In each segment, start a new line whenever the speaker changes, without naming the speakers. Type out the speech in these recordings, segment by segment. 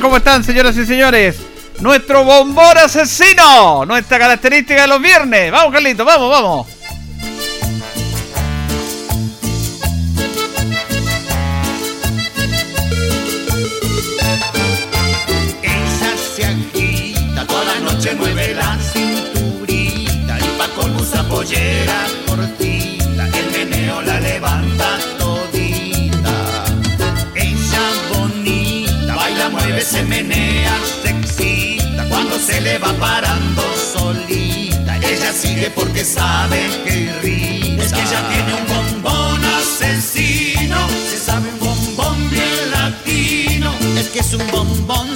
¿Cómo están, señoras y señores? Nuestro bombón asesino. Nuestra característica de los viernes. Vamos, Carlito, vamos, vamos.
Se menea, se excita, cuando se le va parando solita, ella sigue porque sabe que irrita. Es que ella tiene un bombón asesino, se sabe un bombón bien latino, es que es un bombón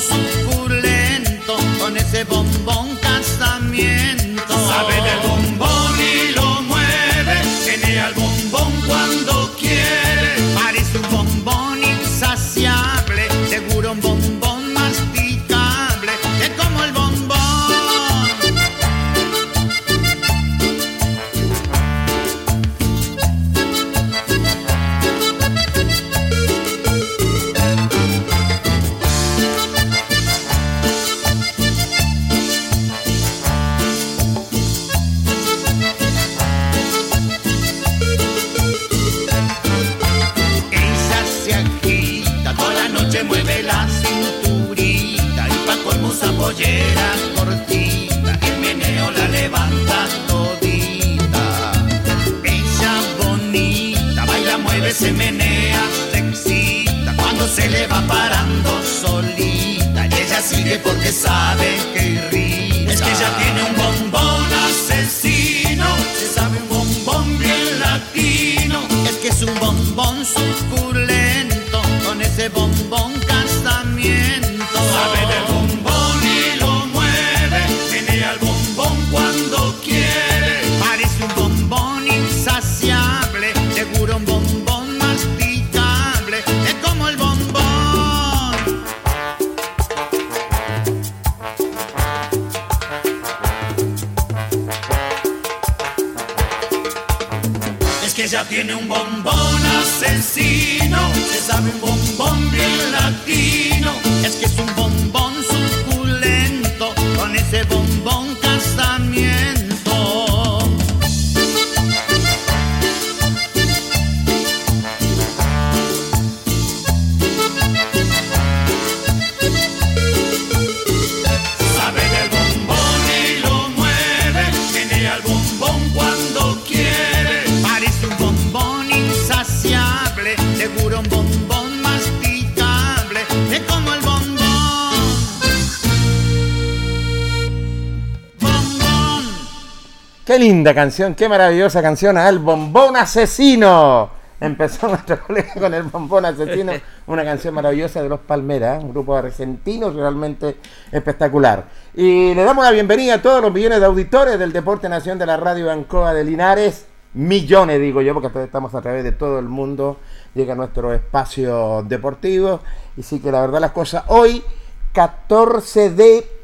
Qué linda canción, qué maravillosa canción, ¿ah? El bombón asesino. Empezó nuestro colega con el bombón asesino, una canción maravillosa de los Palmeras, un grupo argentino realmente espectacular. Y le damos la bienvenida a todos los millones de auditores del Deporte Nación de la Radio Ancoa de Linares. Millones, digo yo, porque estamos a través de todo el mundo, llega nuestro espacio deportivo. Y sí que la verdad las cosas, hoy, 14 de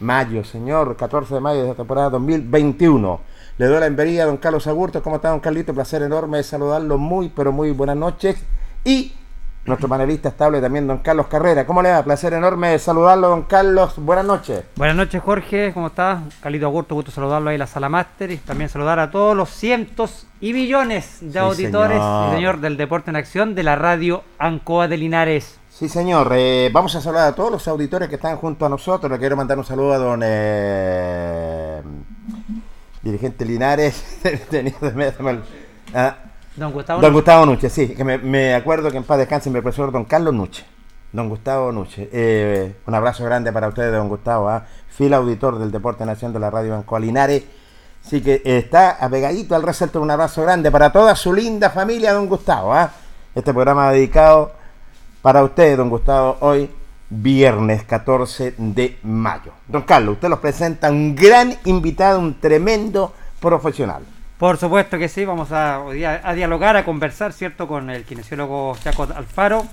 Mayo, señor, 14 de mayo de la temporada 2021. Le doy la bienvenida a don Carlos Agurto. ¿Cómo está, don Carlito? Placer enorme de saludarlo. Muy, pero muy buenas noches. Y nuestro panelista estable también, don Carlos Carrera. ¿Cómo le va? Placer enorme de saludarlo, don Carlos. Buenas noches.
Buenas noches, Jorge. ¿Cómo estás? Calito Agurto, gusto saludarlo ahí en la sala máster y también saludar a todos los cientos y millones de
Sí,
auditores
señor
del Deporte en Acción de la radio Ancoa de Linares.
Sí, señor. Eh, vamos a saludar a todos los auditores que están junto a nosotros. Le quiero mandar un saludo a don eh, dirigente Linares. Tenía- ah,
Don Gustavo.
Don Gustavo Nuche, sí, que me, me acuerdo que en paz descanse mi profesor don Carlos Nuche. Don Gustavo Nuche. Eh, un abrazo grande para ustedes, don Gustavo, fiel auditor del Deporte Nación de la Radio Banco Linares. Así que eh, está apegadito al resalto. Un abrazo grande para toda su linda familia, don Gustavo. ¿ah? Este programa dedicado para ustedes, don Gustavo, hoy, viernes 14 de mayo. Don Carlos, usted los presenta un gran invitado, un tremendo profesional.
Por supuesto que sí, vamos a, hoy día a dialogar, a conversar, ¿cierto?, con el kinesiólogo Chaco Alfaro,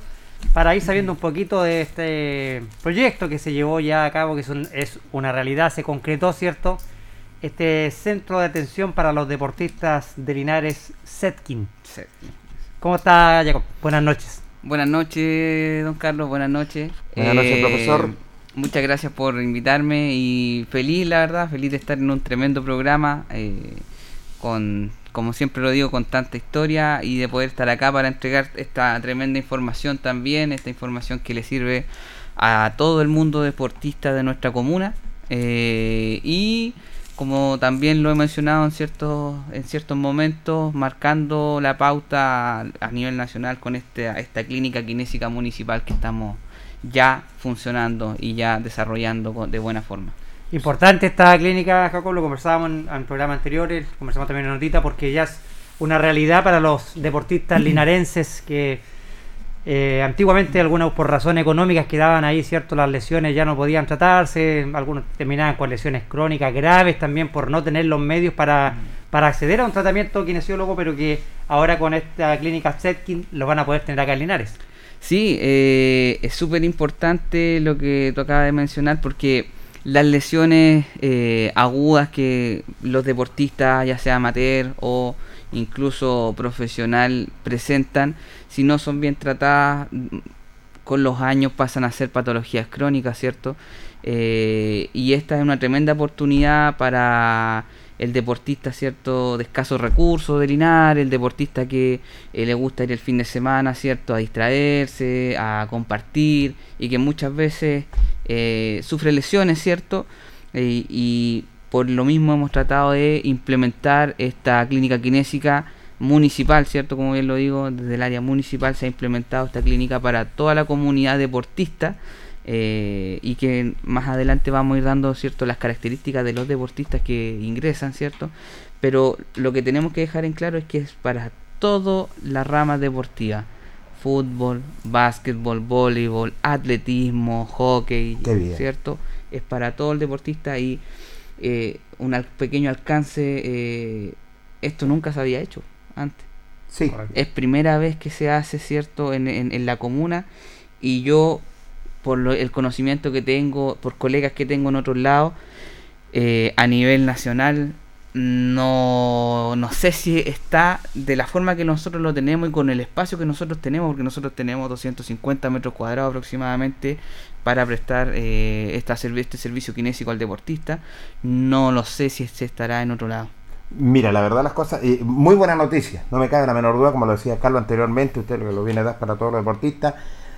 para ir sabiendo un poquito de este proyecto que se llevó ya a cabo, que es, un- es una realidad, se concretó, ¿cierto? Este centro de atención para los deportistas de Linares, Setkin. ¿Cómo está, Jacob? Buenas noches.
Buenas noches, don Carlos, buenas noches.
Buenas noches, profesor.
Muchas gracias por invitarme y feliz, la verdad, feliz de estar en un tremendo programa, eh, con, como siempre lo digo, con tanta historia y de poder estar acá para entregar esta tremenda información también, esta información que le sirve a todo el mundo deportista de nuestra comuna. eh, y como también lo he mencionado en ciertos, en ciertos momentos, marcando la pauta a, nivel nacional con este, esta clínica kinésica municipal que estamos ya funcionando y ya desarrollando de buena forma.
Importante esta clínica, Jacob, lo conversábamos en, en programas anteriores, conversamos también en notita, porque ya es una realidad para los deportistas linarenses que eh, antiguamente algunos por razones económicas quedaban ahí, ¿cierto? Las lesiones ya no podían tratarse, algunos terminaban con lesiones crónicas graves también por no tener los medios para, para acceder a un tratamiento kinesiólogo, pero que ahora con esta clínica Setkin lo van a poder tener acá en Linares.
Sí, eh, es súper importante lo que tú acabas de mencionar porque las lesiones eh, agudas que los deportistas, ya sea amateur o incluso profesional, presentan, si no son bien tratadas, con los años pasan a ser patologías crónicas, ¿cierto? Eh, y esta es una tremenda oportunidad para el deportista, ¿cierto? De escasos recursos de Linares, el deportista que eh, le gusta ir el fin de semana, ¿cierto? A distraerse, a compartir y que muchas veces eh, sufre lesiones, ¿cierto? Y por lo mismo hemos tratado de implementar esta clínica kinésica municipal, ¿cierto? Como bien lo digo, desde el área municipal se ha implementado esta clínica para toda la comunidad deportista eh, y que más adelante vamos a ir dando, ¿cierto? Las características de los deportistas que ingresan, ¿cierto? Pero lo que tenemos que dejar en claro es que es para toda la rama deportiva. Fútbol, básquetbol, voleibol, atletismo, hockey. ¿cierto? Es para todo el deportista y eh, un al- pequeño alcance, eh, esto nunca se había hecho antes.
Sí.
Es primera vez que se hace, ¿cierto?, en, en- en la comuna y yo, por lo- el conocimiento que tengo, por colegas que tengo en otros lados, eh, a nivel nacional no, no sé si está de la forma que nosotros lo tenemos y con el espacio que nosotros tenemos, porque nosotros tenemos 250 metros cuadrados aproximadamente para prestar eh, este servicio kinésico al deportista. No lo sé si se estará en otro lado.
Mira, la verdad las cosas, eh, muy buena noticia, no me cabe la menor duda, como lo decía Carlos anteriormente, usted lo, lo viene a dar para todos los deportistas,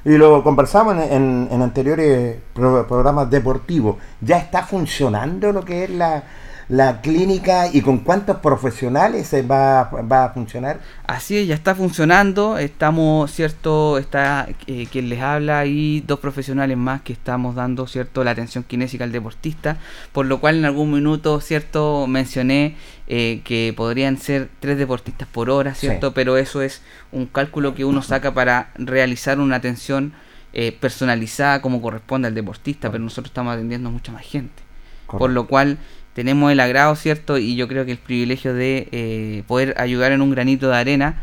y lo conversamos en, anteriores pro- programas deportivos, ya está funcionando lo que es la, la clínica y con cuántos profesionales se va, va a funcionar.
Así es, ya está funcionando. Estamos, cierto, está eh, quien les habla y dos profesionales más que estamos dando, cierto, la atención kinésica al deportista. Por lo cual en algún minuto, cierto, mencioné eh, que podrían ser tres deportistas por hora, cierto,
Sí.
pero eso es un cálculo que uno saca para realizar una atención eh, personalizada como corresponde al deportista, pero nosotros estamos atendiendo a mucha más gente. Por lo cual tenemos el agrado, ¿cierto? Y yo creo que el privilegio de eh, poder ayudar en un granito de arena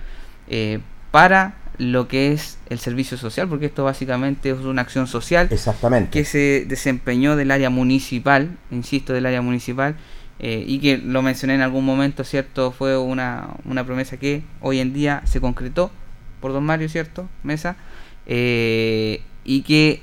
eh, para lo que es el servicio social, porque esto básicamente es una acción social
Exactamente.
que se desempeñó del área municipal, insisto, del área municipal, eh, y que lo mencioné en algún momento, ¿cierto? Fue una, una promesa que hoy en día se concretó por don Mario, ¿cierto? Mesa, eh, y que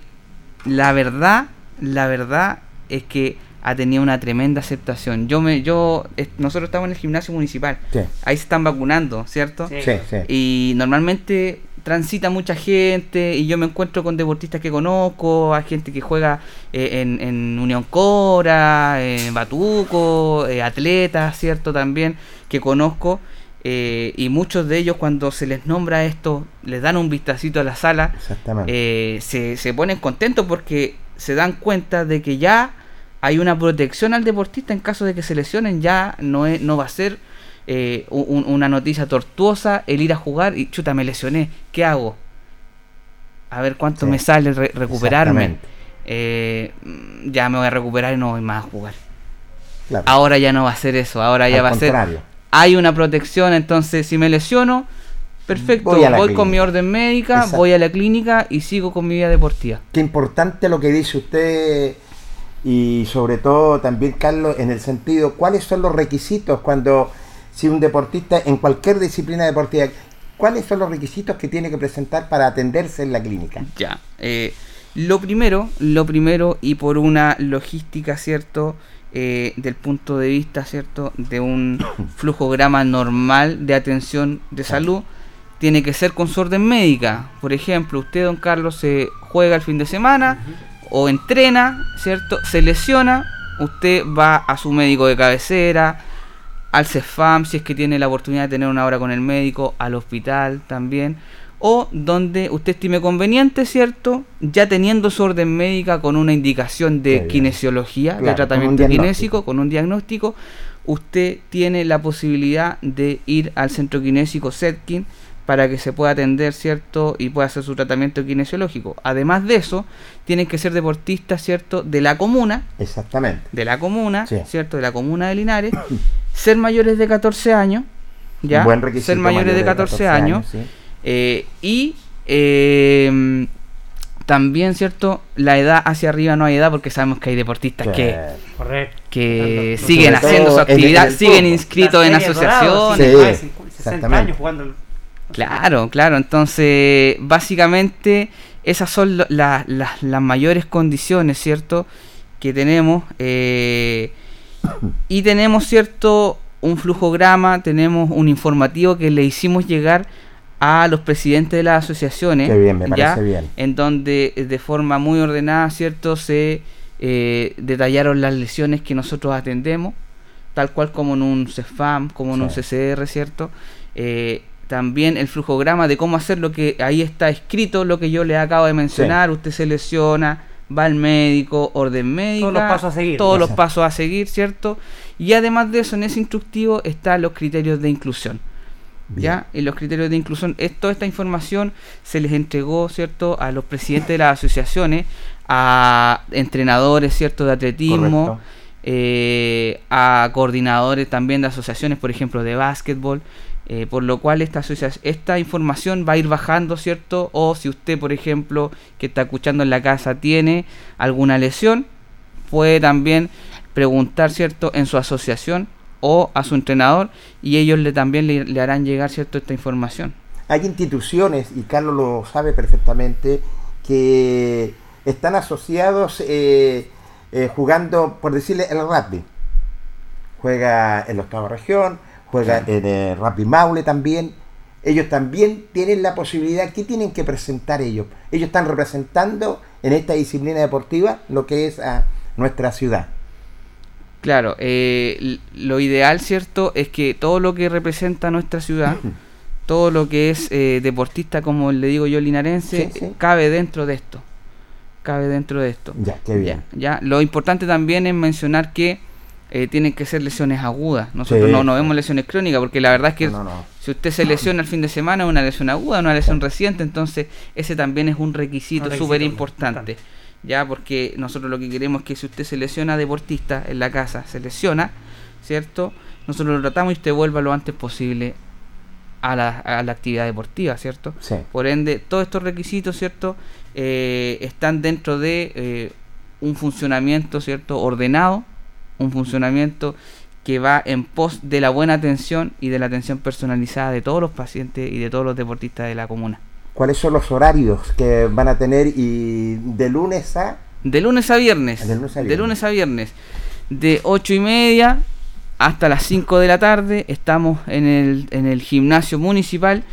la verdad, la verdad es que ha tenido una tremenda aceptación. Yo me, yo, nosotros estamos en el gimnasio municipal,
Sí,
ahí se están vacunando, ¿cierto?
Sí.
sí, sí.
Y normalmente transita mucha gente y yo me encuentro con deportistas que conozco, hay gente que juega eh, en, en Unión Cora, en Batuco, eh, atletas, ¿cierto? También que conozco. eh, y muchos de ellos cuando se les nombra esto, les dan un vistacito a la sala,
Exactamente.
eh, se, se ponen contentos porque se dan cuenta de que ya hay una protección al deportista en caso de que se lesionen, ya no, es, no va a ser eh, un- una noticia tortuosa el ir a jugar y chuta, me lesioné, ¿qué hago? A ver cuánto
Sí.
me sale re- recuperarme. Eh, ya me voy a recuperar y no voy más a jugar.
Claro.
Ahora ya no va a ser eso, ahora ya
Al
va a ser hay una protección, entonces si me lesiono, perfecto,
Voy
con mi orden médica,
Exacto.
voy a la clínica y sigo con mi vida deportiva.
Qué importante lo que dice usted y sobre todo también Carlos en el sentido cuáles son los requisitos cuando si un deportista en cualquier disciplina deportiva cuáles son los requisitos que tiene que presentar para atenderse en la clínica.
Ya. eh, lo primero, lo primero, y por una logística, ¿cierto? Eh, del punto de vista, ¿cierto? De un flujograma normal de atención de salud, tiene que ser con su orden médica. Por ejemplo, usted, don Carlos, se juega el fin de semana o entrena, ¿cierto? Se lesiona, usted va a su médico de cabecera, al CEFAM si es que tiene la oportunidad de tener una hora con el médico, al hospital también, o donde usted estime conveniente, ¿cierto? Ya teniendo su orden médica con una indicación de kinesiología,
Claro,
de
con
tratamiento
diagnóstico.
kinésico, con un diagnóstico, usted tiene la posibilidad de ir al centro kinésico Setkin para que se pueda atender, ¿cierto? Y pueda hacer su tratamiento kinesiológico. Además de eso, tienen que ser deportistas, ¿cierto? De la comuna,
Exactamente.
de la comuna,
Sí.
¿cierto? De la comuna de Linares, ser mayores de 14 años, ¿ya?
Un buen requisito.
ser mayores de 14, años,
sí.
eh, y eh, también, ¿cierto? La edad hacia arriba no hay edad porque sabemos que hay deportistas que,
Correcto.
que
Tanto-
siguen
sobre
haciendo su
el-
actividad,
el
siguen inscritos en asociaciones.
sí,
Sí,
más de 50, 60
exactamente.
años jugando.
Claro, claro. Entonces, básicamente, esas son lo- la- la- las mayores condiciones, ¿cierto? Que tenemos. eh, y tenemos, ¿cierto? Un flujograma, tenemos un informativo que le hicimos llegar a los presidentes de las asociaciones.
Qué bien, me
¿ya?
parece bien.
En donde eh, de forma muy ordenada, ¿cierto? Se eh, detallaron las lesiones que nosotros atendemos, tal cual como en un CEFAM, como en un. CCR, ¿cierto? Eh, también el flujograma de cómo hacer lo que ahí está escrito, lo que yo le acabo de mencionar, usted se lesiona, va al médico, orden médica,
Todos los pasos a seguir.
todos los pasos a seguir, ¿cierto? Y además de eso, en ese instructivo están los criterios de inclusión. ¿Ya? Y los criterios de inclusión, es- toda esta información se les entregó, ¿cierto?, a los presidentes de las asociaciones, a entrenadores, ¿cierto?, de atletismo, eh, a coordinadores también de asociaciones, por ejemplo, de básquetbol, eh, por lo cual esta, esta información va a ir bajando, ¿cierto? O si usted, por ejemplo, que está escuchando en la casa, tiene alguna lesión, puede también preguntar, ¿cierto?, en su asociación o a su entrenador y ellos le también le, le harán llegar cierto esta información.
Hay instituciones, y Carlos lo sabe perfectamente, que están asociados eh, eh, jugando, por decirle, el rugby. Juega en la octava región, juega en el rugby Maule también. Ellos también tienen la posibilidad, ¿qué tienen que presentar ellos? Ellos están representando en esta disciplina deportiva lo que es a nuestra ciudad.
Claro, eh, lo ideal, ¿cierto? Es que todo lo que representa nuestra ciudad, todo lo que es eh, deportista, como le digo yo, linarense,
Sí, sí.
eh, cabe dentro de esto. Cabe dentro de esto.
Ya, qué bien.
Ya, ya. Lo importante también es mencionar que eh, tienen que ser lesiones agudas. Nosotros
Sí,
no, vemos lesiones crónicas, porque la verdad es que
No, no, no.
si usted se lesiona el fin de semana es una lesión aguda, una lesión reciente, entonces ese también es un requisito súper
importante.
importante. Ya, porque nosotros lo que queremos es que si usted se lesiona deportista en la casa, se lesiona, ¿cierto? Nosotros lo tratamos y usted vuelva lo antes posible a la, a la actividad deportiva, ¿cierto?
Sí.
Por ende, todos estos requisitos, ¿cierto? Eh, están dentro de eh, un funcionamiento, ¿cierto? Ordenado, un funcionamiento que va en pos de la buena atención y de la atención personalizada de todos los pacientes y de todos los deportistas de la comuna.
¿Cuáles son los horarios que van a tener y de lunes a...
De lunes a viernes.
De lunes a
De
viernes.
lunes a viernes. De 8 y media hasta las 5 de la tarde estamos en el, en el gimnasio municipal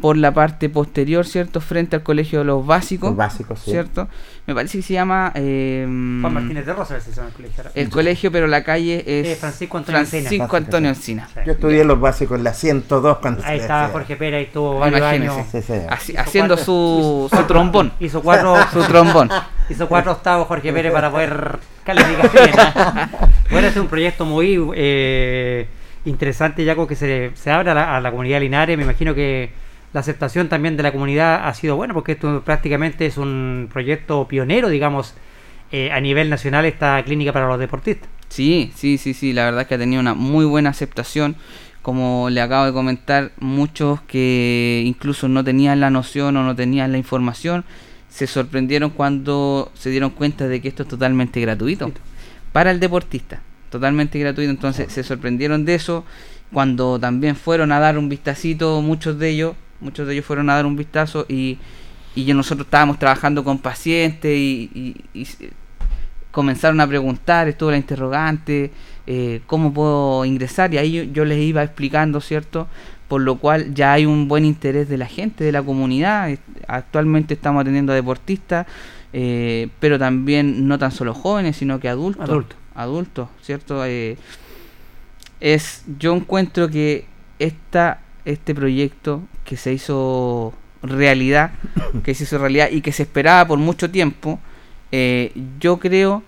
por la parte posterior, ¿cierto? Frente al colegio de los básicos.
Los básicos, sí.
¿Cierto? Me parece que se llama... eh,
Juan Martínez de Rosa, se llama el colegio.
El colegio, pero la calle es
Eh, Francisco Antonio Encina.
Francisco Antonio Encina.
Sí.
Yo estudié los básicos en la 102 cuando
Ahí estaba
decía.
Jorge Pérez, ahí estuvo varios
Imagínese.
años.
Haciendo
cuatro-
su, su trombón.
Hizo cuatro,
Su trombón.
hizo cuatro octavos Jorge Pérez para poder. ¿ah? Bueno, este es un proyecto muy eh, interesante, ya que se, se abre a la, a la comunidad de Linares. Me imagino que la aceptación también de la comunidad ha sido buena, porque esto prácticamente es un proyecto pionero, digamos, eh, a nivel nacional, esta clínica para los deportistas.
Sí, sí, sí, sí, la verdad es que ha tenido una muy buena aceptación. Como le acabo de comentar, muchos que incluso no tenían la noción o no tenían la información, se sorprendieron cuando se dieron cuenta de que esto es totalmente gratuito para el deportista, totalmente gratuito. Entonces se sorprendieron de eso cuando también fueron a dar un vistacito, muchos de ellos, muchos de ellos fueron a dar un vistazo y, y yo- nosotros estábamos trabajando con pacientes y, y- y se- comenzaron a preguntar, estuvo la interrogante, eh, cómo puedo ingresar y ahí yo, yo les iba explicando, ¿cierto? Por lo cual ya hay un buen interés de la gente, de la comunidad. Actualmente estamos atendiendo a deportistas, eh, pero también no tan solo jóvenes, sino que adultos.
Adultos.
Adultos, ¿cierto? Eh, es, yo encuentro que esta, este proyecto que se hizo realidad, que se hizo realidad y que se esperaba por mucho tiempo, eh, yo creo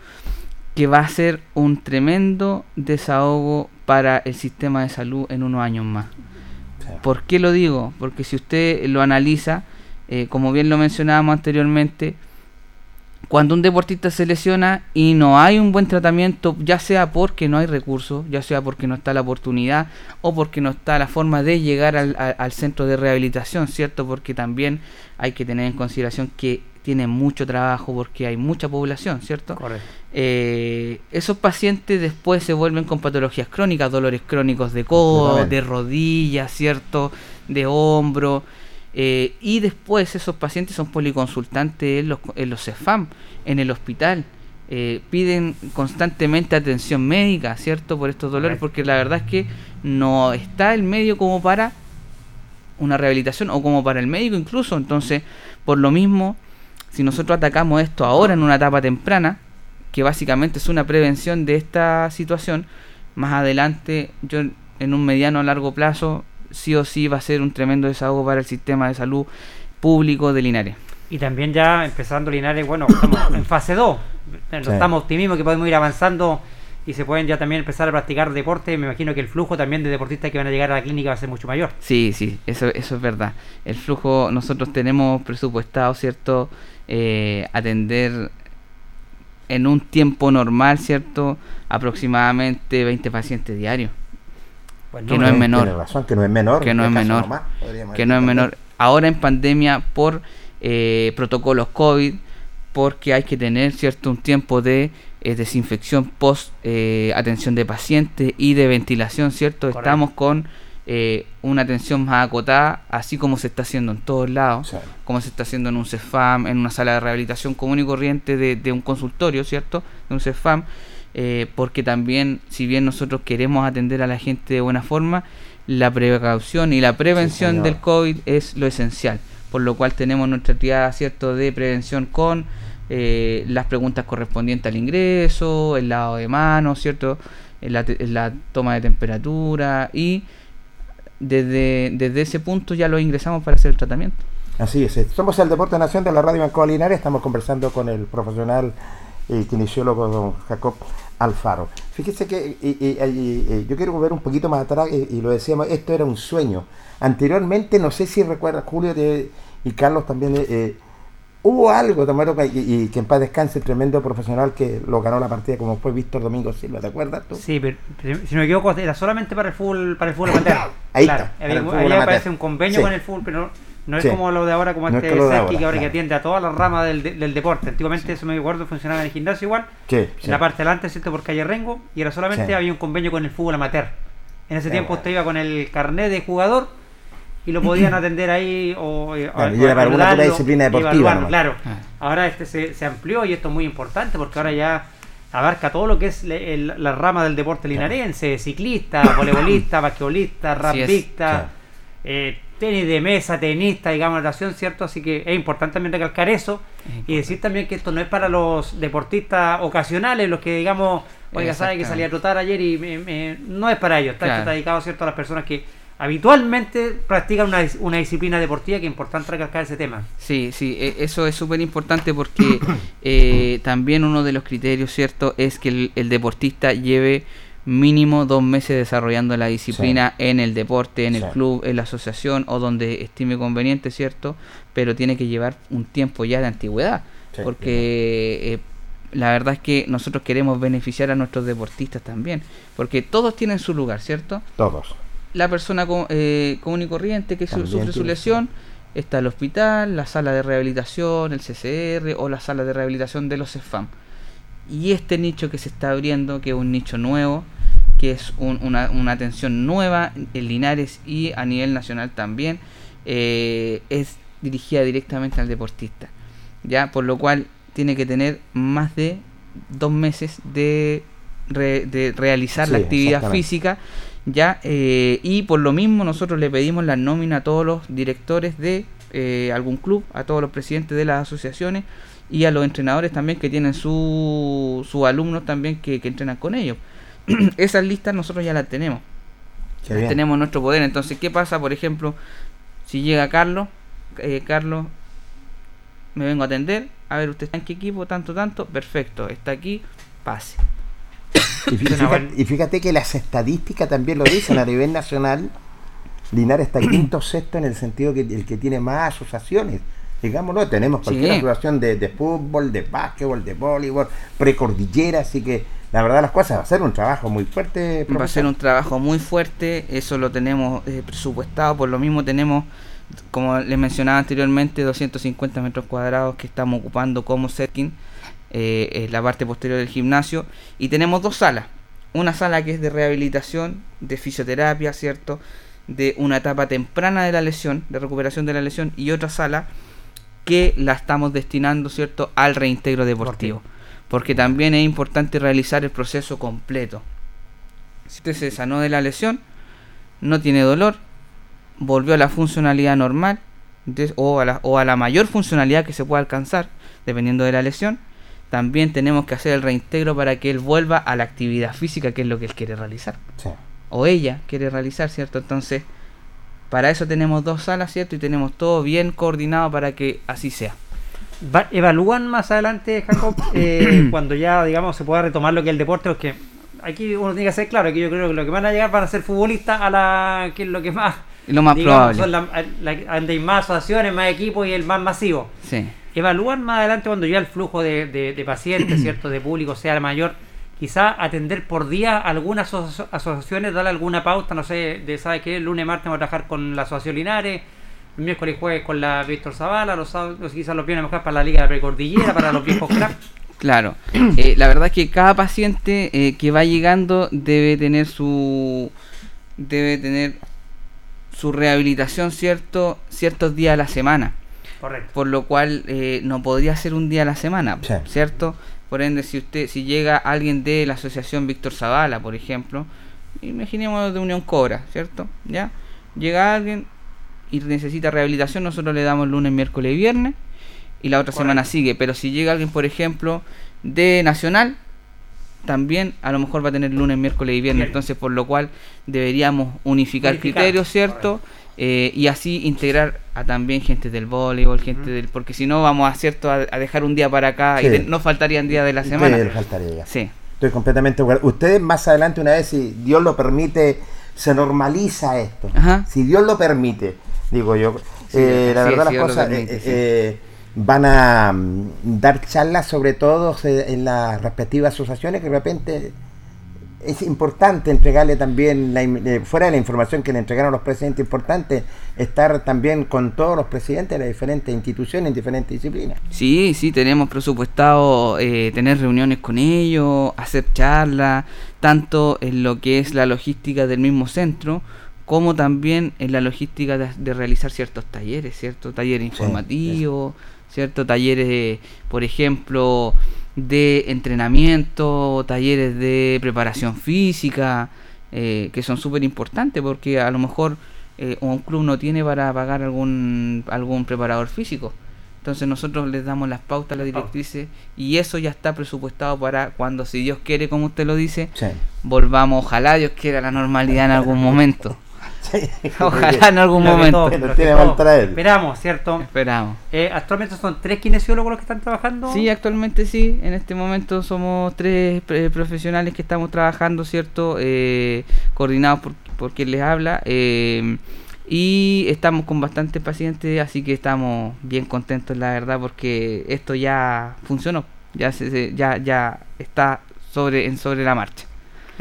que va a ser un tremendo desahogo para el sistema de salud en unos años más. ¿Por qué lo digo? Porque si usted lo analiza, eh, como bien lo mencionábamos anteriormente, cuando un deportista se lesiona y no hay un buen tratamiento, ya sea porque no hay recursos, ya sea porque no está la oportunidad o porque no está la forma de llegar al, al- al centro de rehabilitación, ¿cierto? Porque también hay que tener en consideración que tiene mucho trabajo porque hay mucha población, ¿cierto?
Correcto.
eh, esos pacientes después se vuelven con patologías crónicas, dolores crónicos de codo, de rodillas, ¿cierto? De hombro. Eh, y después esos pacientes son policonsultantes en los, en los CEFAM, en el hospital. eh, piden constantemente atención médica, ¿cierto? Por estos dolores, porque la verdad es que no está el medio como para una rehabilitación o como para el médico incluso. Entonces, por lo mismo, si nosotros atacamos esto ahora en una etapa temprana, que básicamente es una prevención de esta situación, más adelante, yo en un mediano o largo plazo, sí o sí va a ser un tremendo desahogo para el sistema de salud público de Linares.
Y también ya empezando Linares, bueno, estamos en fase 2.
Sí.
Estamos optimismo que podemos ir avanzando y se pueden ya también empezar a practicar deporte. Me imagino que el flujo también de deportistas que van a llegar a la clínica va a ser mucho mayor.
Sí, sí, eso, eso es verdad. El flujo, nosotros tenemos presupuestado, ¿cierto? Eh, atender en un tiempo normal, ¿cierto? Aproximadamente 20 pacientes diarios.
Bueno,
Que no es menor.
Razón, que no es menor.
Que no es menor.
nomás,
que no es menor. Ahora en pandemia por eh, protocolos COVID, porque hay que tener cierto un tiempo de es desinfección post eh, atención de paciente y de ventilación, ¿cierto?
Correcto.
Estamos con eh, una atención más acotada, así como se está haciendo en todos lados,
Sí.
como se está haciendo en un CEFAM, en una sala de rehabilitación común y corriente de, de un consultorio, ¿cierto? De un CEFAM, eh, porque también, si bien nosotros queremos atender a la gente de buena forma, la precaución y la prevención del COVID es lo esencial, por lo cual tenemos nuestra triada, ¿cierto?, de prevención con eh, las preguntas correspondientes al ingreso, el lavado de manos, ¿cierto?, la, la toma de temperatura y desde, desde ese punto ya lo ingresamos para hacer el tratamiento.
Así es. Somos el Deporte Nación de la Radio Banco Linares. Estamos conversando con el profesional y kinesiólogo don Jacob Alfaro. Fíjese que y- y- y- y yo quiero volver un poquito más atrás y, lo decíamos, esto era un sueño. Anteriormente, no sé si recuerda Julio de- y Carlos también, eh, eh, hubo algo, Tomero, y, y que en paz descanse el tremendo profesional que lo ganó la partida como fue Víctor Domingo Silva, ¿te acuerdas tú?
Sí, pero, pero si no me equivoco, era solamente para el fútbol, para el fútbol amateur.
Ahí
claro,
está,
había, parece un convenio
Sí.
con el fútbol, pero no es
Sí.
como lo de ahora, como
No es
este
que lo de
Seki,
ahora,
que ahora que atiende a todas las ramas del, de- del deporte. Antiguamente, eso me acuerdo, funcionaba en el gimnasio igual,
Sí, sí.
en la parte delante, ¿cierto? Por calle Rengo, y era solamente
Sí.
había un convenio con el fútbol amateur. En ese tiempo
bueno.
usted iba con el carnet de jugador y lo podían atender ahí o, eh,
Claro,
o-
y era para alguna disciplina deportiva.
Claro.
Ah.
Ahora este se, se amplió y esto es muy importante porque ahora ya abarca todo lo que es le- el- la rama del deporte linarense, ciclista, voleibolista, basquetbolista,
es,
rapista,
claro.
eh, tenis de mesa, tenista, digamos, natación, ¿cierto? Así que es importante también recalcar eso y decir también que esto no es para los deportistas ocasionales, los que digamos, oiga, sabe que salí a trotar ayer y me- me- no es para ellos, está,
Claro.
está dedicado, ¿cierto?, a las personas que habitualmente practican una, dis- una disciplina deportiva que es importante recalcar ese tema.
Sí, sí, e- eso es súper importante porque eh, también uno de los criterios, ¿cierto?, es que el, el deportista lleve mínimo dos meses desarrollando la disciplina en el deporte, en el club, en la asociación o donde estime conveniente, ¿cierto? Pero tiene que llevar un tiempo ya de antigüedad,
Sí,
porque eh, la verdad es que nosotros queremos beneficiar a nuestros deportistas también, porque todos tienen su lugar, ¿cierto?
Todos.
la persona co- eh, común y corriente que su- sufre su lesión está el hospital, la sala de rehabilitación, el CCR o la sala de rehabilitación de los CEFAM. Y este nicho que se está abriendo, que es un nicho nuevo, que es un- una, una atención nueva en Linares y a nivel nacional también, eh, es dirigida directamente al deportista. Ya, por lo cual tiene que tener más de dos meses de, re- de realizar la actividad física ya eh, y por lo mismo nosotros le pedimos la nómina a todos los directores de eh, algún club a todos los presidentes de las asociaciones y a los entrenadores también que tienen su- sus alumnos también que, que entrenan con ellos. Esas listas nosotros ya las tenemos. Tenemos nuestro poder. Entonces qué pasa por ejemplo si llega Carlos eh, Carlos me vengo a atender a ver usted está en qué equipo tanto tanto. Perfecto está aquí pase.
Fíjate, y fíjate que las estadísticas también lo dicen a nivel nacional. Linares está quinto sexto en el sentido que el que tiene más asociaciones. Digámoslo, tenemos cualquier
Sí.
asociación de, de fútbol, de básquetbol, de voleibol, precordillera, así que la verdad las cosas va a ser un trabajo muy fuerte.
Va a ser un trabajo muy fuerte, eso lo tenemos eh, presupuestado, por lo mismo tenemos, como les mencionaba anteriormente, 250 metros cuadrados que estamos ocupando como setting, eh, la parte posterior del gimnasio, y tenemos dos salas, una sala que es de rehabilitación, de fisioterapia, ¿cierto? De una etapa temprana de la lesión, de recuperación de la lesión, y otra sala que la estamos destinando, ¿cierto?, al reintegro deportivo. Porque también es importante realizar el proceso completo. Si usted se sanó de la lesión, no tiene dolor, volvió a la funcionalidad normal de- o, a la, o a la mayor funcionalidad que se pueda alcanzar, dependiendo de la lesión, también tenemos que hacer el reintegro para que él vuelva a la actividad física, que es lo que él quiere realizar.
Sí.
O ella quiere realizar, ¿cierto? Entonces, para eso tenemos dos salas, ¿cierto? Y tenemos todo bien coordinado para que así sea.
Va- evalúan más adelante, Jacob, eh, cuando ya, digamos, se pueda retomar lo que es el deporte, porque aquí uno tiene que ser claro, que yo creo que lo que van a llegar van a ser futbolistas a la que es lo que más,
lo más
digamos,
probable.
son la- la- donde hay más asociaciones, más equipos y el más masivo.
Sí.
Evalúan más adelante cuando ya el flujo de, de- de pacientes, ¿cierto?, de público sea mayor, quizá atender por día algunas aso- asociaciones, darle alguna pauta, no sé, de, ¿sabes qué? El lunes, martes vamos a trabajar con la Asociación Linares, el miércoles y jueves con la Víctor Zavala, los sábados, quizás los viernes mejor para la Liga de Precordillera, para los viejos cracks.
Claro, Eh, la verdad es que cada paciente eh, que va llegando debe tener su debe tener su rehabilitación cierto ciertos días a la semana,
Correcto.
por lo cual eh, no podría ser un día a la semana,
Sí.
cierto. Por ende, si usted si llega alguien de la asociación Víctor Zavala, por ejemplo, imaginemos de Unión Cobra, cierto, ya llega alguien y necesita rehabilitación, nosotros le damos lunes, miércoles y viernes y la otra
Correcto.
semana sigue. Pero si llega alguien, por ejemplo, de Nacional, también a lo mejor va a tener lunes, miércoles y viernes. Entonces, por lo cual deberíamos unificar,
Unificar,
criterios, ¿cierto? Eh, y así integrar a también gente del voleibol, gente del... Porque si no, vamos a, ¿cierto? A, a dejar un día para acá
Sí.
y de- no faltarían días de la
Sí,
semana.
le faltaría.
Sí.
Estoy completamente de. Ustedes más adelante, una vez, si Dios lo permite, se normaliza esto.
Ajá.
Si Dios lo permite, digo yo.
Sí,
eh, la
sí,
verdad, las cosas
permite,
eh,
sí.
eh, van a mm, dar charlas, sobre todo eh, en las respectivas asociaciones, que de repente es importante entregarle también, la eh, fuera de la información que le entregaron los presidentes, importante estar también con todos los presidentes de las diferentes instituciones en diferentes disciplinas.
Sí, sí, tenemos presupuestado eh, tener reuniones con ellos, hacer charlas, tanto en lo que es la logística del mismo centro, como también en la logística de, de realizar ciertos talleres, ¿cierto? Talleres informativos, ¿cierto? Talleres, eh, por ejemplo, de entrenamiento, talleres de preparación física, eh, que son súper importantes porque a lo mejor eh, un club no tiene para pagar algún, algún preparador físico. Entonces nosotros les damos las pautas, las directrices y eso ya está presupuestado para cuando, si Dios quiere, como usted lo dice,
Sí.
volvamos, ojalá Dios quiera, a la normalidad en algún momento. Ojalá en algún
Lo
momento.
todo,
tiene mal traer.
Esperamos, ¿cierto?
Esperamos.
Eh, actualmente son tres kinesiólogos los que están trabajando.
Sí, actualmente sí. En este momento somos tres eh, profesionales que estamos trabajando, ¿cierto? Eh, coordinados por, por quien les habla. eh, y estamos con bastantes pacientes, así que estamos bien contentos, la verdad, porque esto ya funcionó. Ya, se, se- ya, ya está sobre, en sobre la marcha.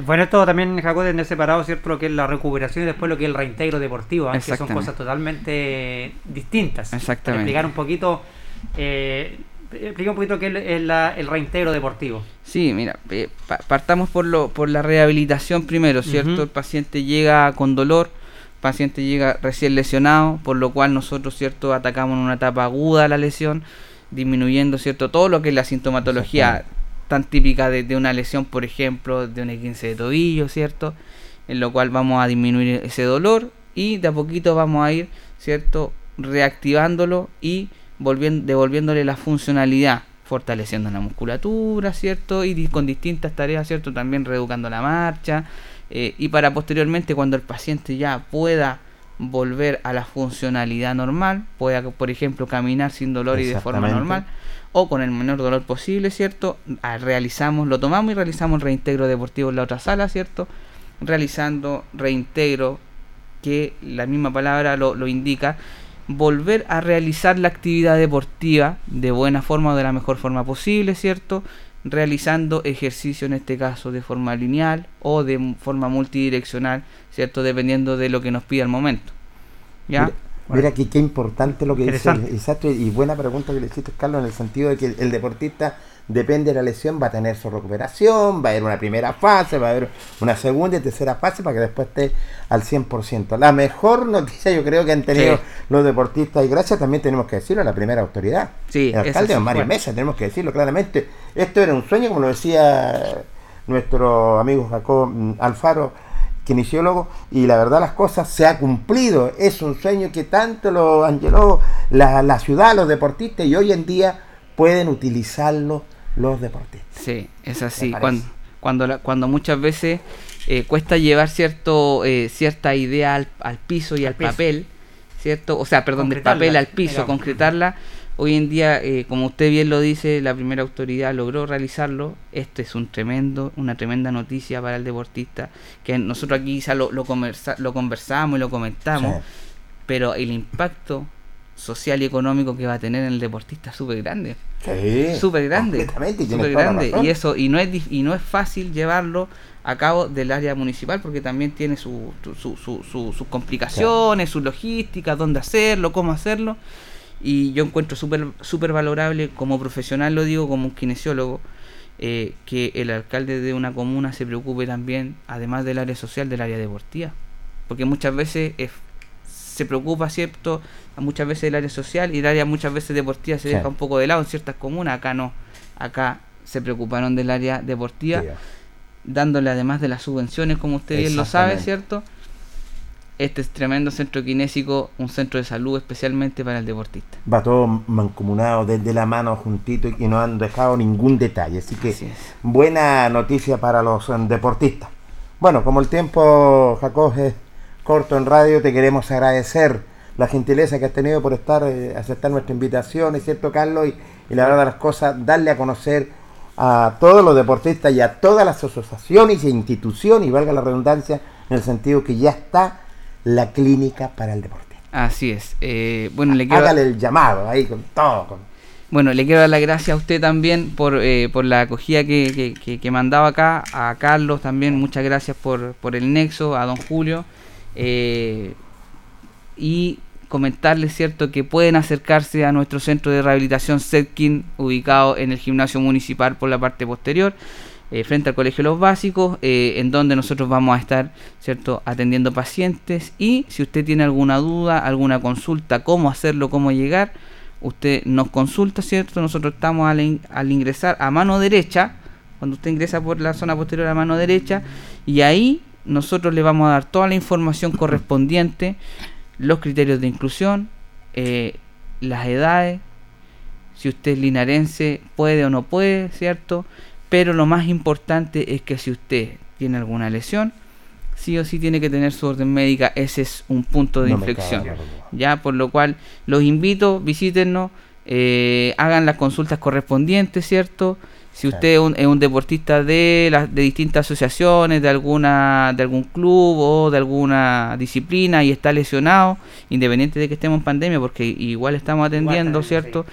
Bueno, esto también, Jacob, tener separado, ¿cierto? Lo que es la recuperación y después lo que es el reintegro deportivo, ¿eh? que son cosas totalmente distintas.
Exactamente.
Para explicar un poquito, eh, explica un poquito qué es el, la- el reintegro deportivo.
Sí, mira, eh, pa- partamos por, lo, por la rehabilitación primero, ¿cierto? El paciente llega con dolor, el paciente llega recién lesionado, por lo cual nosotros, ¿cierto? Atacamos en una etapa aguda la lesión, disminuyendo, ¿cierto? Todo lo que es la sintomatología tan típica de, de una lesión, por ejemplo, de un 15 de tobillo, ¿cierto? En lo cual vamos a disminuir ese dolor y de a poquito vamos a ir, ¿cierto? Reactivándolo y volviendo, devolviéndole la funcionalidad, fortaleciendo la musculatura, ¿cierto? Y con distintas tareas, ¿cierto? También reeducando la marcha. eh, y para posteriormente, cuando el paciente ya pueda volver a la funcionalidad normal, pueda, por ejemplo, caminar sin dolor y de forma normal, o con el menor dolor posible, ¿cierto? Ah, Realizamos, lo tomamos y realizamos el reintegro deportivo en la otra sala, ¿cierto? Realizando reintegro, que la misma palabra lo, lo indica, volver a realizar la actividad deportiva de buena forma o de la mejor forma posible, ¿cierto? Realizando ejercicio en este caso de forma lineal o de forma multidireccional, ¿cierto? Dependiendo de lo que nos pida el momento. ¿Ya?
Mira, que qué importante lo que dice. Exacto, y buena pregunta que le hiciste, Carlos, en el sentido de que el deportista, depende de la lesión, va a tener su recuperación, va a haber una primera fase, va a haber una segunda y tercera fase para que después esté al 100%. La mejor noticia yo creo que han tenido
Sí.
los deportistas, y gracias también tenemos que decirlo a la primera autoridad.
Sí,
el alcalde
sí,
Mario. Mesa, tenemos que decirlo claramente. Esto era un sueño, como lo decía nuestro amigo Jacob mm, Alfaro, kinesiólogo, y la verdad las cosas se ha cumplido. Es un sueño que tanto lo angeló la, la ciudad, los deportistas, y hoy en día pueden utilizarlo los deportistas.
Sí, es así. Cuando, cuando, la- cuando muchas veces eh, cuesta llevar cierto eh, cierta idea al, al piso y al,
piso.
papel, ¿cierto? O sea, perdón, del papel al piso,
digamos.
concretarla. Hoy en día, eh, como usted bien lo dice, la primera autoridad logró realizarlo. Esto es un tremendo, una tremenda noticia para el deportista. Que nosotros aquí quizá lo, lo, conversa- lo conversamos y lo comentamos,
Sí.
pero el impacto social y económico que va a tener en el deportista es súper grande
Sí,
súper grande, súper grande y eso y no es y no es fácil llevarlo a cabo del área municipal porque también tiene su, su- su- su- su- sus complicaciones, su logística, dónde hacerlo, cómo hacerlo Y yo encuentro súper super valorable, como profesional lo digo, como un kinesiólogo, eh, que el alcalde de una comuna se preocupe también, además del área social, del área deportiva. Porque muchas veces se preocupa, ¿cierto? Muchas veces del área social y el área muchas veces deportiva se deja un poco de lado en ciertas comunas. Acá no. Acá se preocuparon del área deportiva, dándole además de las subvenciones, como usted bien lo sabe, ¿cierto? Este es tremendo centro kinésico, un centro de salud especialmente para el deportista.
Va todo mancomunado desde la mano juntito y no han dejado ningún detalle. Así que buena noticia para los um, deportistas. Bueno, como el tiempo, Jacob, es corto en radio, te queremos agradecer la gentileza que has tenido por estar, eh, aceptar nuestra invitación, es cierto, Carlos, y, y la verdad de las cosas, darle a conocer a todos los deportistas y a todas las asociaciones e instituciones, y valga la redundancia, en el sentido que ya está la clínica para el deporte.
Así es. Eh, bueno, le quiero...
Hágale el llamado ahí con todo.
Bueno, le quiero dar las gracias a usted también por, eh, por la acogida que, que, que, mandaba acá, a Carlos también, muchas gracias por, por el nexo, a don Julio. Eh, y comentarles, ¿cierto?, que pueden acercarse a nuestro centro de rehabilitación Setkin, ubicado en el gimnasio municipal por la parte posterior. Eh, frente al Colegio Los Básicos, eh, en donde nosotros vamos a estar cierto atendiendo pacientes y si usted tiene alguna duda, alguna consulta, cómo hacerlo, cómo llegar, usted nos consulta, ¿cierto? Nosotros estamos al, ingresar a mano derecha, cuando usted ingresa por la zona posterior a mano derecha, y ahí nosotros le vamos a dar toda la información correspondiente, los criterios de inclusión, eh, las edades, si usted es linarense, puede o no puede, ¿cierto? Pero lo más importante es que si usted tiene alguna lesión, sí o sí tiene que tener su orden médica. Ese es un punto de inflexión. Ya, por lo cual los invito, visítenos, eh, hagan las consultas correspondientes, ¿cierto? Si usted es un, deportista de, las de distintas asociaciones, de alguna de algún club o de alguna disciplina y está lesionado, independiente de que estemos en pandemia, porque igual estamos atendiendo, ¿cierto?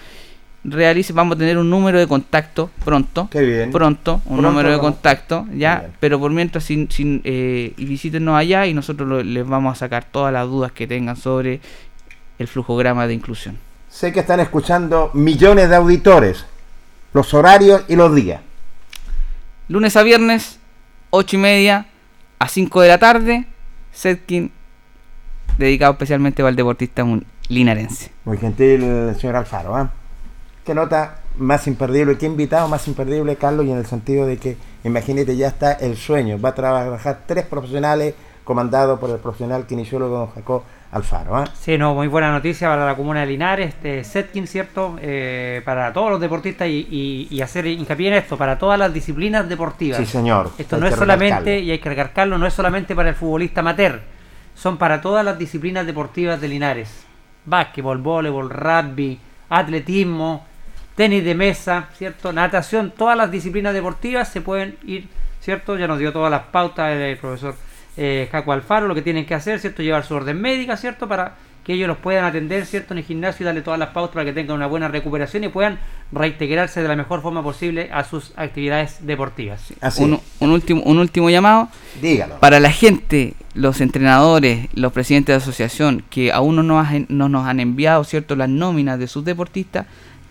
Realice, vamos a tener un número de contacto pronto, pronto, un número de contacto, ya, pero por mientras sin, sin eh, visítenos allá y nosotros les vamos a sacar todas las dudas que tengan sobre el flujograma de inclusión.
Sé que están escuchando millones de auditores, los horarios y los días.
Lunes a viernes, 8 y media a 5 de la tarde, Setkin, dedicado especialmente para el deportista linarense.
Muy gentil, señor Alfaro, ¿eh? Qué nota más imperdible, qué invitado más imperdible, Carlos, y en el sentido de que, imagínate, ya está el sueño. Va a trabajar tres profesionales comandados por el profesional kinesiólogo don Jacob Alfaro. ¿eh?
Sí, no, muy buena noticia para la comuna de Linares, este Setkin, ¿cierto? Eh, para todos los deportistas y, hacer hincapié en esto, para todas las disciplinas deportivas.
Sí, señor.
Esto no es solamente, y hay que recalcarlo, no es solamente para el futbolista amateur, son para todas las disciplinas deportivas de Linares. Básquetbol, voleibol, rugby, atletismo, tenis de mesa, ¿cierto? Natación, todas las disciplinas deportivas se pueden ir, ¿cierto? Ya nos dio todas las pautas el profesor eh, Jaco Alfaro, lo que tienen que hacer, ¿cierto? Llevar su orden médica, ¿cierto? Para que ellos los puedan atender, ¿cierto? En el gimnasio y darle todas las pautas para que tengan una buena recuperación y puedan reintegrarse de la mejor forma posible a sus actividades deportivas.
Un, último, un último llamado.
Dígalo.
Para la gente, los entrenadores, los presidentes de asociación que aún no nos, han, no nos han enviado, ¿cierto? Las nóminas de sus deportistas,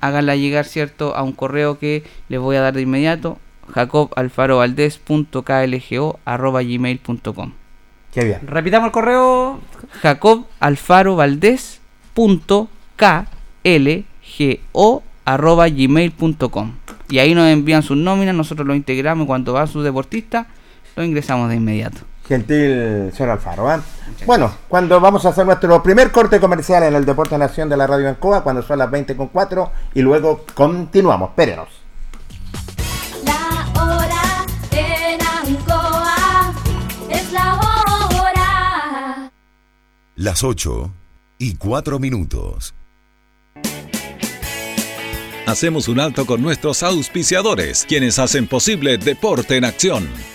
háganla llegar, ¿cierto? A un correo que les voy a dar de inmediato, jacobalfarovaldez.klgo.gmail.com
Qué bien.
Repitamos el correo.
jacobalfarovaldez.klgo.gmail.com Y ahí nos envían sus nóminas, nosotros lo integramos y cuando va su deportista, lo ingresamos de inmediato.
Gentil señor Alfaro. ¿eh? Bueno, cuando vamos a hacer nuestro primer corte comercial en el Deporte Nación de la Radio Ancoa, cuando son las 20 con 4, y luego continuamos. Espérenos.
La hora en Ancoa es la hora.
Las 8 y 4 minutos. Hacemos un alto con nuestros auspiciadores, quienes hacen posible Deporte en Acción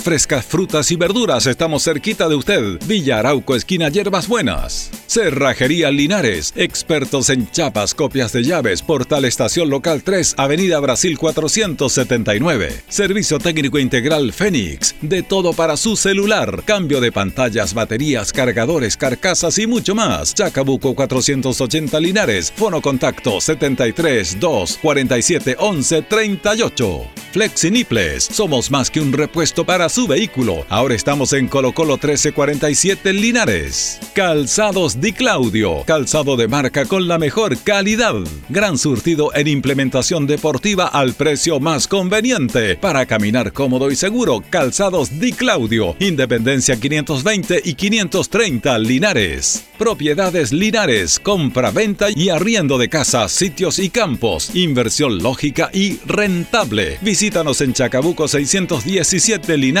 frescas frutas y verduras, estamos cerquita de usted. Villa Arauco, esquina Hierbas Buenas. Cerrajería Linares, expertos en chapas, copias de llaves, Portal Estación Local 3, Avenida Brasil 479. Servicio técnico integral Fénix, de todo para su celular, cambio de pantallas, baterías, cargadores, carcasas y mucho más. Chacabuco 480 Linares, fono contacto 73 2 47 11 38. Flexiniples, somos más que un repuesto para su vehículo. Ahora estamos en Colo Colo 1347 Linares. Calzados Di Claudio, calzado de marca con la mejor calidad. Gran surtido en implementación deportiva al precio más conveniente. Para caminar cómodo y seguro, Calzados Di Claudio, Independencia 520 y 530 Linares. Propiedades Linares, compra, venta y arriendo de casas, sitios y campos. Inversión lógica y rentable. Visítanos en Chacabuco 617 Linares.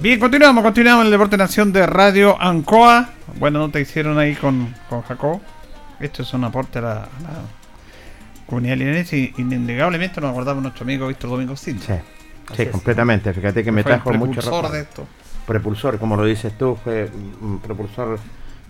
Bien, continuamos, continuamos en el Deporte Nación de Radio Ancoa. Buena nota hicieron ahí con, con Jacob. Esto es un aporte a la, a la comunidad linarense y innegablemente nos acordamos nuestro amigo Víctor Domingo Silva.
Sí, sí, completamente. Fíjate que me
Fue el
trajo mucho recuerdo.
de esto.
Propulsor, como lo dices tú, fue un propulsor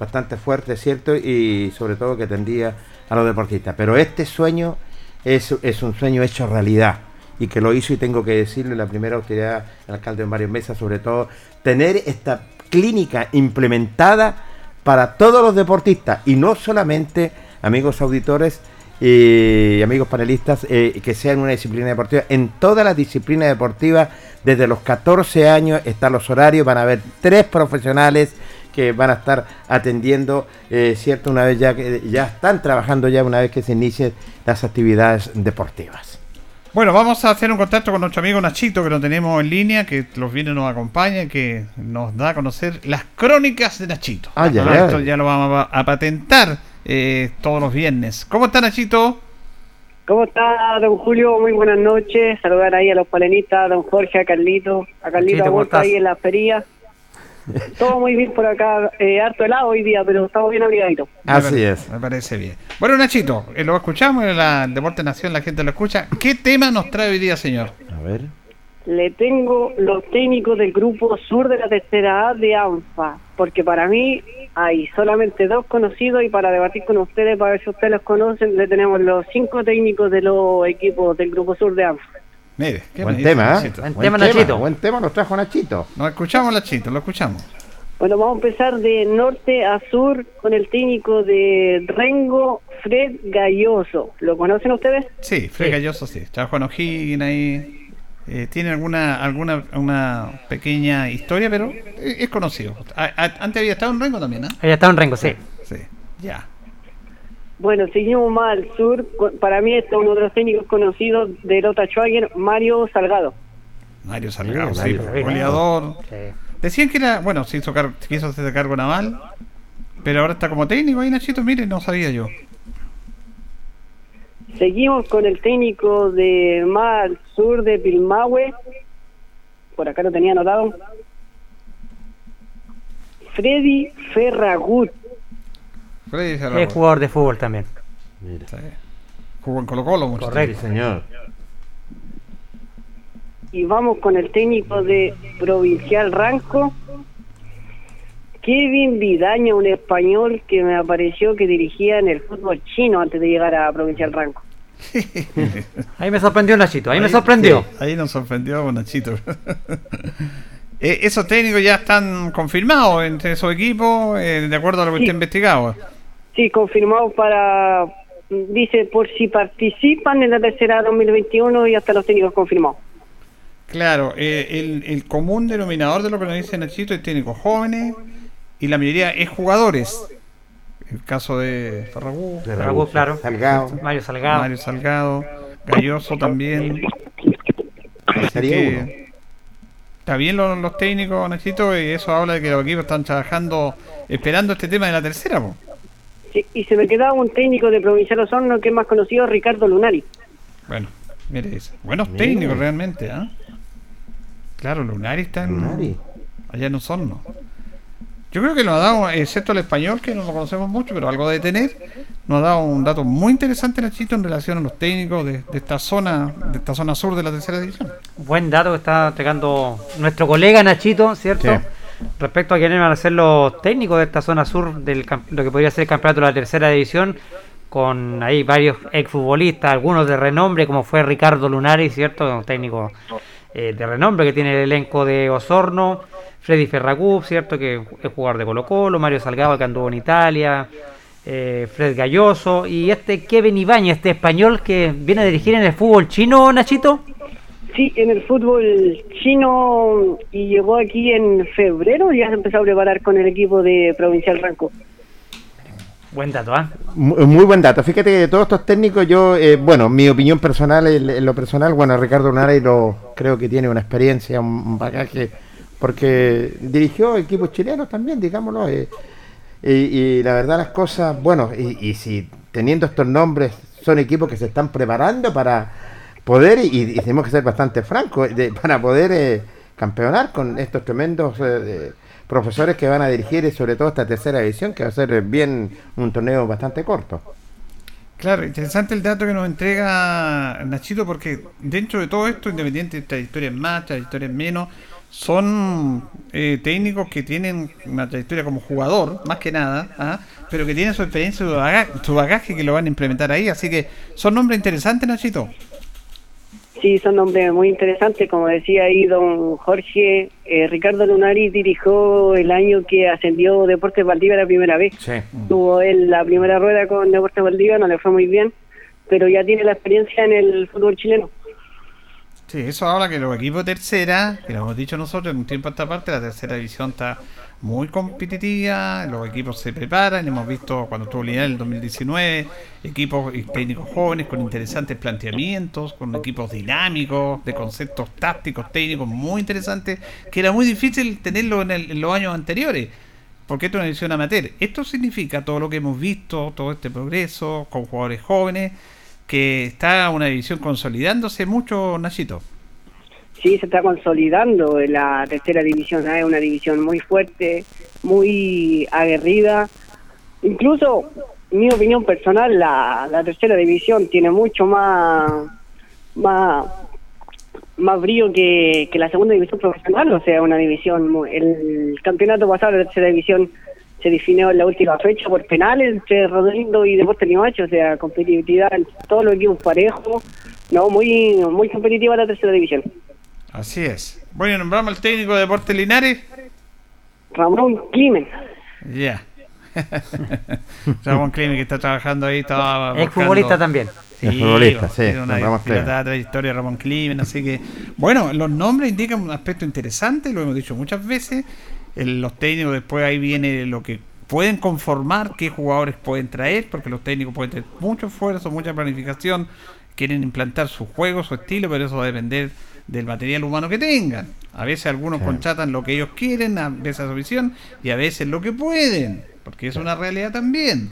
bastante fuerte, ¿cierto? Y sobre todo que tendía a los deportistas. Pero este sueño es, es un sueño hecho realidad. Y que lo hizo, y tengo que decirle, la primera autoridad, el alcalde en varios meses, sobre todo, tener esta clínica implementada para todos los deportistas. Y no solamente, amigos auditores, y amigos panelistas, eh, que sea en una disciplina deportiva. En todas las disciplinas deportivas, desde los 14 años están los horarios, van a haber tres profesionales que van a estar atendiendo, eh, cierto, una vez ya que ya están trabajando ya una vez que se inicien las actividades deportivas.
Bueno, vamos a hacer un contacto con nuestro amigo Nachito, que lo tenemos en línea, que los viernes nos acompaña, que nos da a conocer las crónicas de Nachito.
Ah, ya, ya.
Esto ya lo vamos a, a patentar eh, todos los viernes. ¿Cómo está Nachito?
¿Cómo está, don Julio? Muy buenas noches. Saludar ahí a los palenistas, a don Jorge, a Carlito. A Carlito
Carlito, ¿cómo
Agüero
estás?
ahí en la feria. Todo muy bien por acá. Eh, harto helado hoy día, pero estamos bien abrigaditos.
Así es.
Me parece bien. Bueno, Nachito, eh, lo escuchamos en la Deporte Nación, la gente lo escucha. ¿Qué tema nos trae hoy día, señor?
A ver.
Le tengo los técnicos del grupo sur de la tercera A de ANFA, porque para mí hay solamente dos conocidos y para debatir con ustedes, para ver si ustedes los conocen, le tenemos los cinco técnicos de los equipos del grupo sur de ANFA.
Mire, ¿qué
Buen tema, ¿eh?
Buen tema, Nachito.
Buen tema nos trajo Nachito.
Nos escuchamos, Nachito, lo escuchamos.
Bueno, vamos a empezar de norte a sur con el técnico de Rengo, Fred Galloso. ¿Lo conocen ustedes?
Sí, Fred
Sí.
Galloso, sí. Está Juan O'Higgins ahí. Eh, tiene alguna alguna una pequeña historia, pero es, es conocido. A- a- antes había estado en Rengo también, ¿no?
Ahí está en Rengo, sí.
Sí, ya.
Bueno, seguimos más al sur. Para mí este es uno de los técnicos conocidos de Lota Schwager, Mario Salgado.
Mario Salgado,
Sí,
sí, goleador.
Sí.
Decían que era, bueno, se hizo car- quiso hacerse cargo naval, pero ahora está como técnico ahí, Nachito, mire, no sabía yo.
Seguimos con el técnico de más al sur de Pilmahue. Por acá lo tenía anotado. Freddy Ferragut.
Freddy
Es jugador de fútbol también.
Mira.
Sí. Jugó en Colo Colo mucho
Correcto.
Sí, señor.
Y vamos con el técnico de Provincial Ranco. Kevin Vidaña, un español que me apareció que dirigía en el fútbol chino antes de llegar a Provincial Ranco.
Ahí me sorprendió Nachito, ahí me sorprendió.
Sí, ahí nos sorprendió Nachito. Eh, esos técnicos ya están confirmados entre esos equipos, eh, de acuerdo a lo que
Sí.
está investigado.
Sí, confirmado para, dice, por si participan en la tercera 2021 y hasta los técnicos confirmados.
Claro, eh, el, el común denominador de lo que nos dice Nachito es técnicos jóvenes y la mayoría es jugadores. El caso de Ferragut,
Ferragut, claro.
Salgado.
Mario Salgado.
Mario Salgado, Galloso también. Que
uno.
está bien los, los técnicos, Nachito, y eso habla de que los equipos están trabajando, esperando este tema de la tercera. po.
Sí, y se me quedaba un técnico de Provincial Osorno que es más conocido, Ricardo Lunari.
Bueno, mire, eso. buenos técnicos realmente. ¿ah? Claro, Lunari está en,
Lunari.
allá en Osorno. Yo creo que nos ha dado, excepto el español, que no lo conocemos mucho, pero algo de tener, nos ha dado un dato muy interesante, Nachito, en relación a los técnicos de, de esta zona, de esta zona sur de la tercera división.
Buen dato que está entregando nuestro colega Nachito, ¿cierto?
Sí.
Respecto a quiénes van a ser los técnicos de esta zona sur, del lo que podría ser el campeonato de la tercera división, con ahí varios exfutbolistas, algunos de renombre, como fue Ricardo Lunari, ¿cierto? Un técnico eh, de renombre que tiene el elenco de Osorno, Freddy Ferragut, ¿cierto? Que es jugador de Colo Colo, Mario Salgado, que anduvo en Italia, eh, Fred Galloso, y este Kevin Ibañez, este español que viene a dirigir en el fútbol chino, Nachito.
Sí, en el fútbol chino y llegó aquí en febrero y ya se empezó a preparar con el equipo de Provincial Ranco.
Buen dato, ¿ah?
Muy, muy buen dato. Fíjate que de todos estos técnicos, yo, eh, bueno, mi opinión personal, en, en lo personal, bueno, Ricardo Lunari lo, creo que tiene una experiencia, un, un bagaje, porque dirigió equipos chilenos también, digámoslo. eh, y, y la verdad las cosas, bueno, y, y si teniendo estos nombres son equipos que se están preparando para poder, y, tenemos que ser bastante francos, de- para poder eh, campeonar con estos tremendos eh, eh, profesores que van a dirigir, y sobre todo esta tercera división, que va a ser eh, bien un torneo bastante corto.
Claro, interesante el dato que nos entrega Nachito, porque dentro de todo esto, independiente de trayectorias más, trayectorias menos, son eh, técnicos que tienen una trayectoria como jugador, más que nada, ¿ah? pero que tienen su experiencia, su bagaje, su bagaje que lo van a implementar ahí. Así que son nombres interesantes, Nachito.
Sí, son nombres muy interesantes, como decía ahí don Jorge. eh, Ricardo Lunari dirigió el año que ascendió Deportes Valdivia la primera vez.
Sí.
Tuvo él la primera rueda con Deportes Valdivia, no le fue muy bien, pero ya tiene la experiencia en el fútbol chileno.
Sí, eso habla que los equipos de tercera, que lo hemos dicho nosotros en un tiempo a esta parte, la tercera división está muy competitiva, los equipos se preparan, hemos visto cuando estuvo Linares en el 2019, equipos y técnicos jóvenes con interesantes planteamientos, con equipos dinámicos, de conceptos tácticos, técnicos muy interesantes, que era muy difícil tenerlo en, el- en los años anteriores, porque esto es una división amateur. Esto significa todo lo que hemos visto, todo este progreso, con jugadores jóvenes, que está una división consolidándose mucho, Nachito.
Sí, se está consolidando la tercera división. Es una división muy fuerte, muy aguerrida. Incluso, mi opinión personal, la, la tercera división tiene mucho más, más, más brillo que, que la segunda división profesional. O sea, una división. El campeonato pasado de la tercera división se definió en la última fecha por penales entre Rodrigo y Deportes Limache. O sea, competitividad en todos los equipos parejos. No, muy, muy competitiva la tercera división.
Así es. Bueno, nombramos al técnico de Deportes Linares.
Ramón Climen.
Ya. Ramón Climen que está trabajando ahí, estaba
Ex futbolista también.
Es futbolista, sí,
tiene una dilatada trayectoria Ramón Climen, así que bueno, los nombres indican un aspecto interesante, lo hemos dicho muchas veces. El- los técnicos después ahí viene lo que pueden conformar, qué jugadores pueden traer, porque los técnicos pueden tener mucho esfuerzo, mucha planificación, quieren implantar su juego, su estilo, pero eso va a depender del material humano que tengan. A veces algunos
Sí.
contratan lo que ellos quieren, a veces a su visión, y a veces lo que pueden, porque es una realidad también.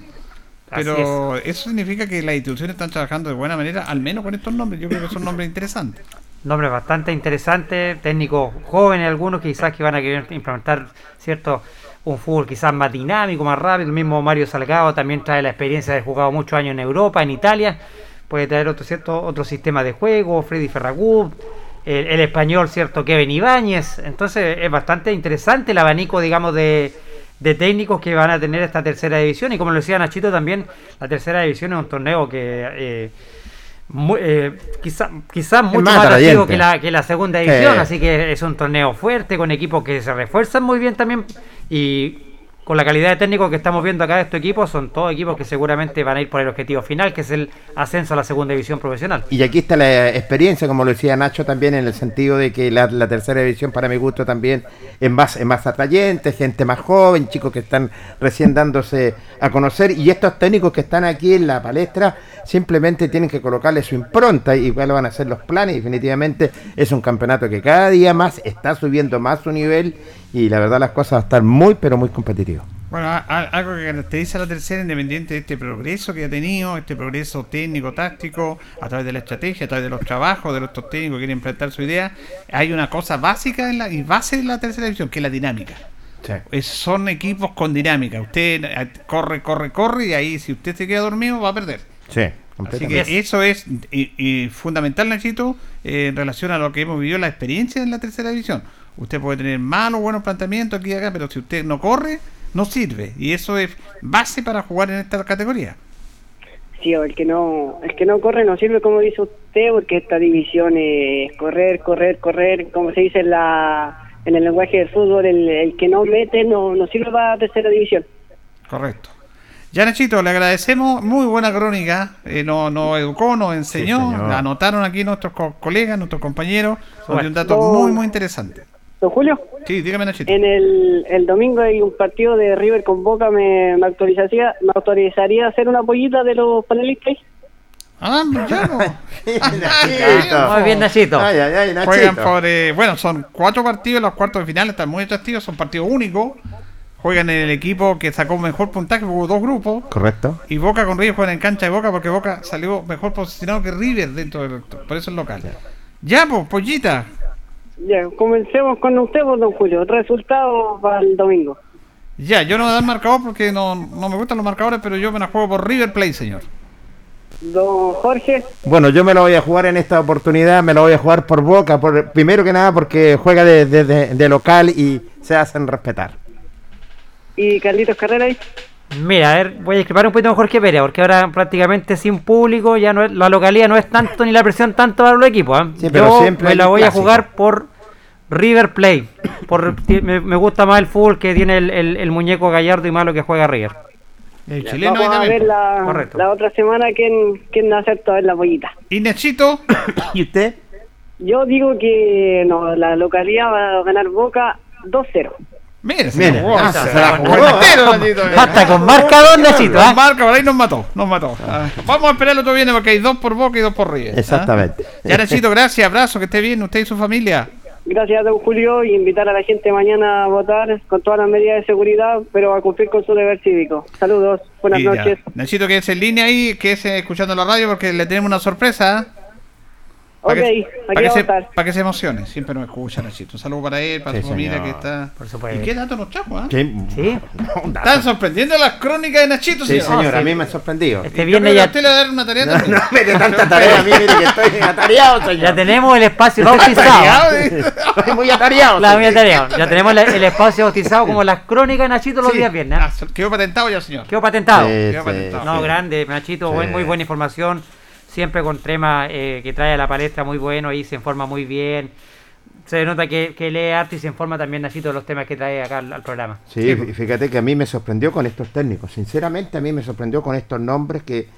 Pero eso significa que las instituciones están trabajando de buena manera, al menos con estos nombres. Yo creo que son nombres interesantes.
Nombres bastante interesantes, técnicos jóvenes algunos quizás que van a querer implementar cierto un fútbol quizás más dinámico, más rápido. El mismo Mario Salgado también trae la experiencia de jugado muchos años en Europa, en Italia. Puede traer otro cierto otro sistema de juego, Freddy Ferragut, el, el español cierto Kevin Ibáñez. Entonces es bastante interesante el abanico, digamos, de, de técnicos que van a tener esta tercera división. Y como lo decía Nachito también, la tercera división es un torneo que eh, muy, eh, quizá, quizás mucho
más
más atractivo que la, que la segunda
Sí.
así que es un torneo fuerte con equipos que se refuerzan muy bien también y con la calidad de técnicos que estamos viendo acá de estos equipos, son todos equipos que seguramente van a ir por el objetivo final, que es el ascenso a la segunda división profesional.
Y aquí está la experiencia, como lo decía Nacho también, en el sentido de que la, tercera división, para mi gusto, también es más, es más atrayente, gente más joven, chicos que están recién dándose a conocer. Y estos técnicos que están aquí en la palestra simplemente tienen que colocarle su impronta y cuáles van a ser los planes. Definitivamente es un campeonato que cada día más está subiendo más su nivel y la verdad las cosas van a estar muy, pero muy competitivas.
Bueno, a- a- algo que caracteriza a la tercera independiente de este progreso que ha tenido, este progreso técnico, táctico, a través de la estrategia, a través de los trabajos de estos técnicos que quieren implantar su idea, hay una cosa básica en la, y base de la tercera división, que es la dinámica. Es- son equipos con dinámica. Usted corre, corre, corre y ahí si usted se queda dormido va a perder.
Sí,
Así que eso es y, y fundamental, Nachito, eh, en relación a lo que hemos vivido la experiencia en la tercera división. Usted puede tener malos, buenos planteamientos aquí y acá, pero si usted no corre, no sirve. Y eso es base para jugar en esta categoría.
Sí, o el que no el que no corre no sirve como dice usted porque esta división es correr, correr, correr, como se dice en la en el lenguaje del fútbol, el, el que no mete no, no sirve para la tercera división.
Correcto. Ya, Nachito, le agradecemos. Muy buena crónica. Eh, nos no educó, nos enseñó. anotaron aquí nuestros co- colegas, nuestros compañeros. Dio un dato
No.
muy, muy interesante.
Don Julio,
Sí, dígame, Nachito.
en el, el domingo hay un partido de River con Boca, me, me autorizaría me autorizaría a hacer una pollita de los panelistas.
Ah, ya, no.
Nachito.
Muy bien, Nachito.
Ay, ay, ay, Nachito.
Juegan por. eh, bueno, son cuatro partidos. Los cuartos de final están muy atractivos. Son partidos únicos. Juegan en el equipo que sacó mejor puntaje. Hubo dos grupos.
Correcto.
Y Boca con River juegan en cancha de Boca porque Boca salió mejor posicionado que River dentro del. Por eso es local. Ya, pues, pollita.
Ya, comencemos con usted, don Julio. Resultados para el domingo.
Ya, yo no voy a dar marcador porque no, no me gustan los marcadores, pero yo me la juego por River Play, señor.
Don Jorge,
Bueno, yo me lo voy a jugar en esta oportunidad, me lo voy a jugar por Boca, por, primero que nada porque juega de, de- de- de local y se hacen respetar.
y Carlitos Carrera ahí.
Mira, a ver, voy a discrepar un poquito con Jorge Pérez, porque ahora prácticamente sin público, ya no es, la localidad no es tanto ni la presión tanto para los equipos. ¿eh?
Sí, pero
Yo
siempre
me la voy a jugar por River Play. Por, me, me gusta más el fútbol que tiene el, el- el muñeco Gallardo y más lo que juega River.
El
Ya,
chileno
Vamos a ver la,
Correcto.
la otra semana quién, quién acepta ver la pollita.
Y Nachito,
¿Y usted?
Yo digo que no, la localidad va a ganar Boca 2-0.
Mire, se
Mire,
la jugó,
ah,
se
se
la
la
jugó
jugó.
entero, Nachito.
Hasta con marcador, Nachito,
Nos
¿ah?
marca, por ahí nos mató, nos mató. Ah, Vamos a esperar el otro viernes porque hay dos por Boca y dos por River. ¿ah?
Exactamente.
Ya, Nachito, gracias, abrazo, que esté bien usted y su familia.
Gracias, don Julio, y invitar a la gente mañana a votar con todas las medidas de seguridad, pero a cumplir con su deber cívico. Saludos, buenas noches.
Nachito, que es en línea ahí, que es eh, escuchando la radio porque le tenemos una sorpresa. ¿Ah?
Ok,
Para que, para que se, para que se emocione. Siempre nos escucha, Nachito. Un saludo para él, para
Sí,
su familia
señor.
que está.
Por supuesto.
¿Y qué dato nos trajo? ah?
Sí,
Sí.
Están sorprendiendo las crónicas de Nachito,
Sí,
señor.
señor,
Ah,
a mí me ha sorprendido.
Este
a
ya,
usted le va a dar una tarea
No,
también.
no me de tanta tarea a mí, mire que estoy atareado, señor.
ya tenemos el espacio
Atareado,
bautizado.
eh.
Estoy muy atareado.
Mía tarea. Ya tenemos la- el espacio bautizado como las crónicas de Nachito los
Sí.
días viernes.
Ah, quedó patentado ya, señor.
Quedó patentado.
Sí,
Quedó
sí,
patentado.
No,
sí.
grande, Nachito, muy buena información. Siempre con temas eh, que trae a la palestra muy bueno y se informa muy bien. Se nota que, que lee arte y se informa también Nachito de los temas que trae acá al, al programa.
Sí,
Sí,
fí- fíjate que a mí me sorprendió con estos técnicos. Sinceramente, a mí me sorprendió con estos nombres que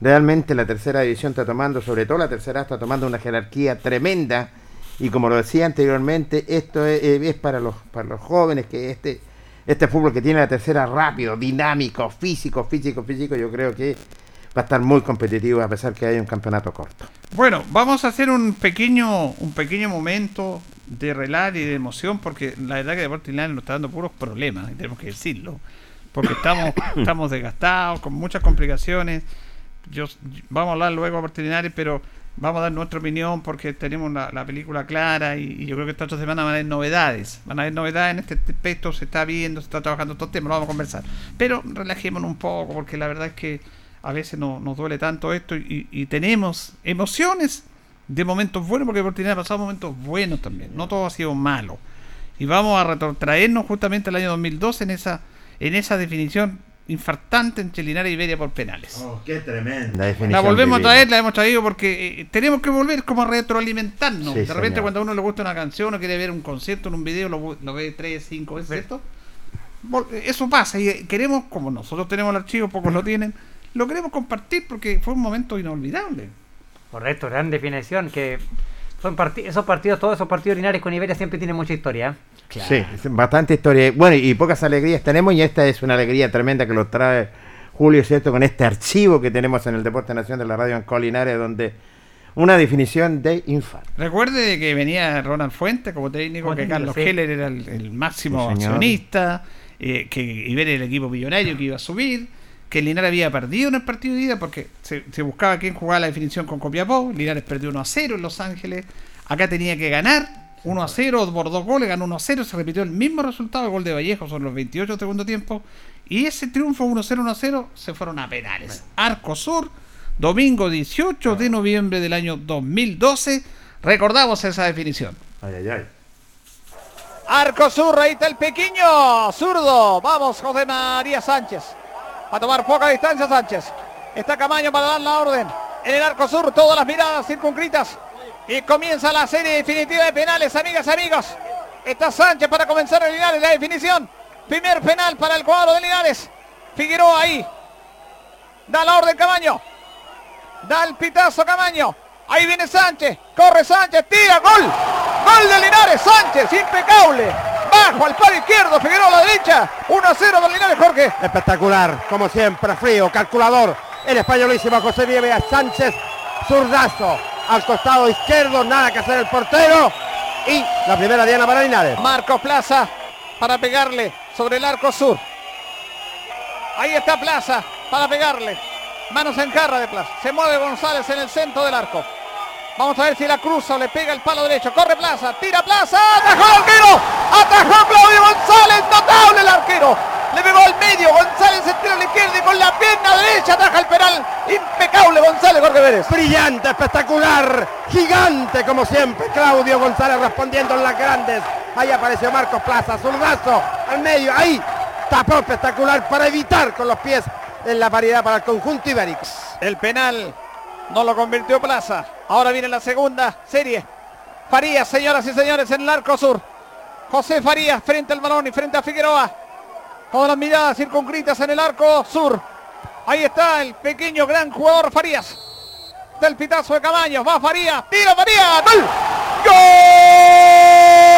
realmente la tercera división está tomando, sobre todo la tercera está tomando una jerarquía tremenda. Y como lo decía anteriormente, esto es, es para los para los jóvenes que este este fútbol que tiene la tercera rápido, dinámico, físico, físico, físico, yo creo que va a estar muy competitivo a pesar que hay un campeonato corto.
Bueno, vamos a hacer un pequeño, un pequeño momento de relato y de emoción, porque la verdad que Deportes Linares nos está dando puros problemas, y tenemos que decirlo. Porque estamos, estamos desgastados, con muchas complicaciones. Yo, vamos a hablar luego de Deportes Linares, pero vamos a dar nuestra opinión porque tenemos la, la película clara y, y yo creo que esta otra semana van a haber novedades. Van a haber novedades en este aspecto, se está viendo, se está trabajando estos temas, lo vamos a conversar. Pero relajémonos un poco, porque la verdad es que a veces no- nos duele tanto esto y, y tenemos emociones de momentos buenos, porque Linares ha pasado momentos buenos también, no todo ha sido malo. Y vamos a retrotraernos justamente al año 2012 en esa, en esa definición infartante entre Linares y Iberia por penales.
qué tremenda definición.
La volvemos a traer, la hemos traído porque eh, tenemos que volver como a retroalimentarnos.
Sí,
de repente
señor.
cuando a uno le gusta una canción o quiere ver un concierto en un video, lo, lo ve tres, cinco veces, ¿cierto? Vol- Eso pasa y eh, queremos, como nosotros tenemos el archivo, pocos lo tienen, lo queremos compartir porque fue un momento inolvidable.
Correcto, gran definición. Que son parti- esos partidos, todos esos partidos linares con Iberia siempre tienen mucha historia. ¿eh?
Sí, bastante historia. Bueno, y pocas alegrías tenemos y esta es una alegría tremenda que lo trae Julio, ¿cierto? Con este archivo que tenemos en el Deporte Nación de la Radio en Colinares, donde una definición de infarto.
Recuerde que venía Ronald Fuentes como técnico,
Como
que Carlos
sí.
Heller era el, el máximo
Sí,
accionista, eh, que Iberia era el equipo millonario que iba a subir, que Linares había perdido en el partido de ida porque se, se buscaba quién jugaba la definición con Copiapó, Linares perdió 1 a 0 en Los Ángeles, acá tenía que ganar 1 a 0 por dos goles, ganó 1 a 0, se repitió el mismo resultado, el gol de Vallejo son los 28 del segundo tiempo, y ese triunfo 1 a 0, 1 a 0 se fueron a penales. Arco Sur, domingo 18 de noviembre del año 2012, recordamos esa definición.
Ay, ay, ay.
Arco Sur, ahí está el pequeño zurdo. Vamos, José María Sánchez. A tomar poca distancia Sánchez. Está Camaño para dar la orden. En el Arco Sur, todas las miradas circunscritas. Y comienza la serie definitiva de penales, amigas amigos. Está Sánchez para comenzar el Linares, la definición. Primer penal para el cuadro de Linares. Figueroa ahí. Da la orden Camaño. Da el pitazo Camaño. Ahí viene Sánchez. Corre Sánchez. Tira. Gol. Gol de Linares. Sánchez. Impecable. Bajo al palo izquierdo. Figueroa a la derecha. 1 a 0 de Linares, Jorge.
Espectacular, como siempre, frío, calculador. El españolísimo José Nieves Sánchez, zurdazo al costado izquierdo, nada que hacer el portero. Y la primera diana para Linares.
Marcos Plaza para pegarle sobre el arco sur. Ahí está Plaza para pegarle. Manos en carra de Plaza. Se mueve González en el centro del arco. Vamos a ver si la cruza o le pega el palo derecho. Corre Plaza, tira Plaza, atajó el arquero. Atajó Claudio González, notable el arquero. Le pegó al medio, González se tira a la izquierda y con la pierna derecha ataja el penal. Impecable González, Jorge Pérez.
Brillante, espectacular, gigante como siempre. Claudio González respondiendo en las grandes. Ahí apareció Marcos Plaza, zurdazo al medio. Ahí tapó espectacular para evitar con los pies en la paridad para el conjunto ibérico.
El penal no lo convirtió Plaza. Ahora viene la segunda serie. Farías, señoras y señores, en el arco sur. José Farías frente al balón y frente a Figueroa. Con las miradas circunscritas en el arco sur. Ahí está el pequeño gran jugador Farías. Del pitazo de Camaños. Va Farías. Tira Farías. ¡Gol!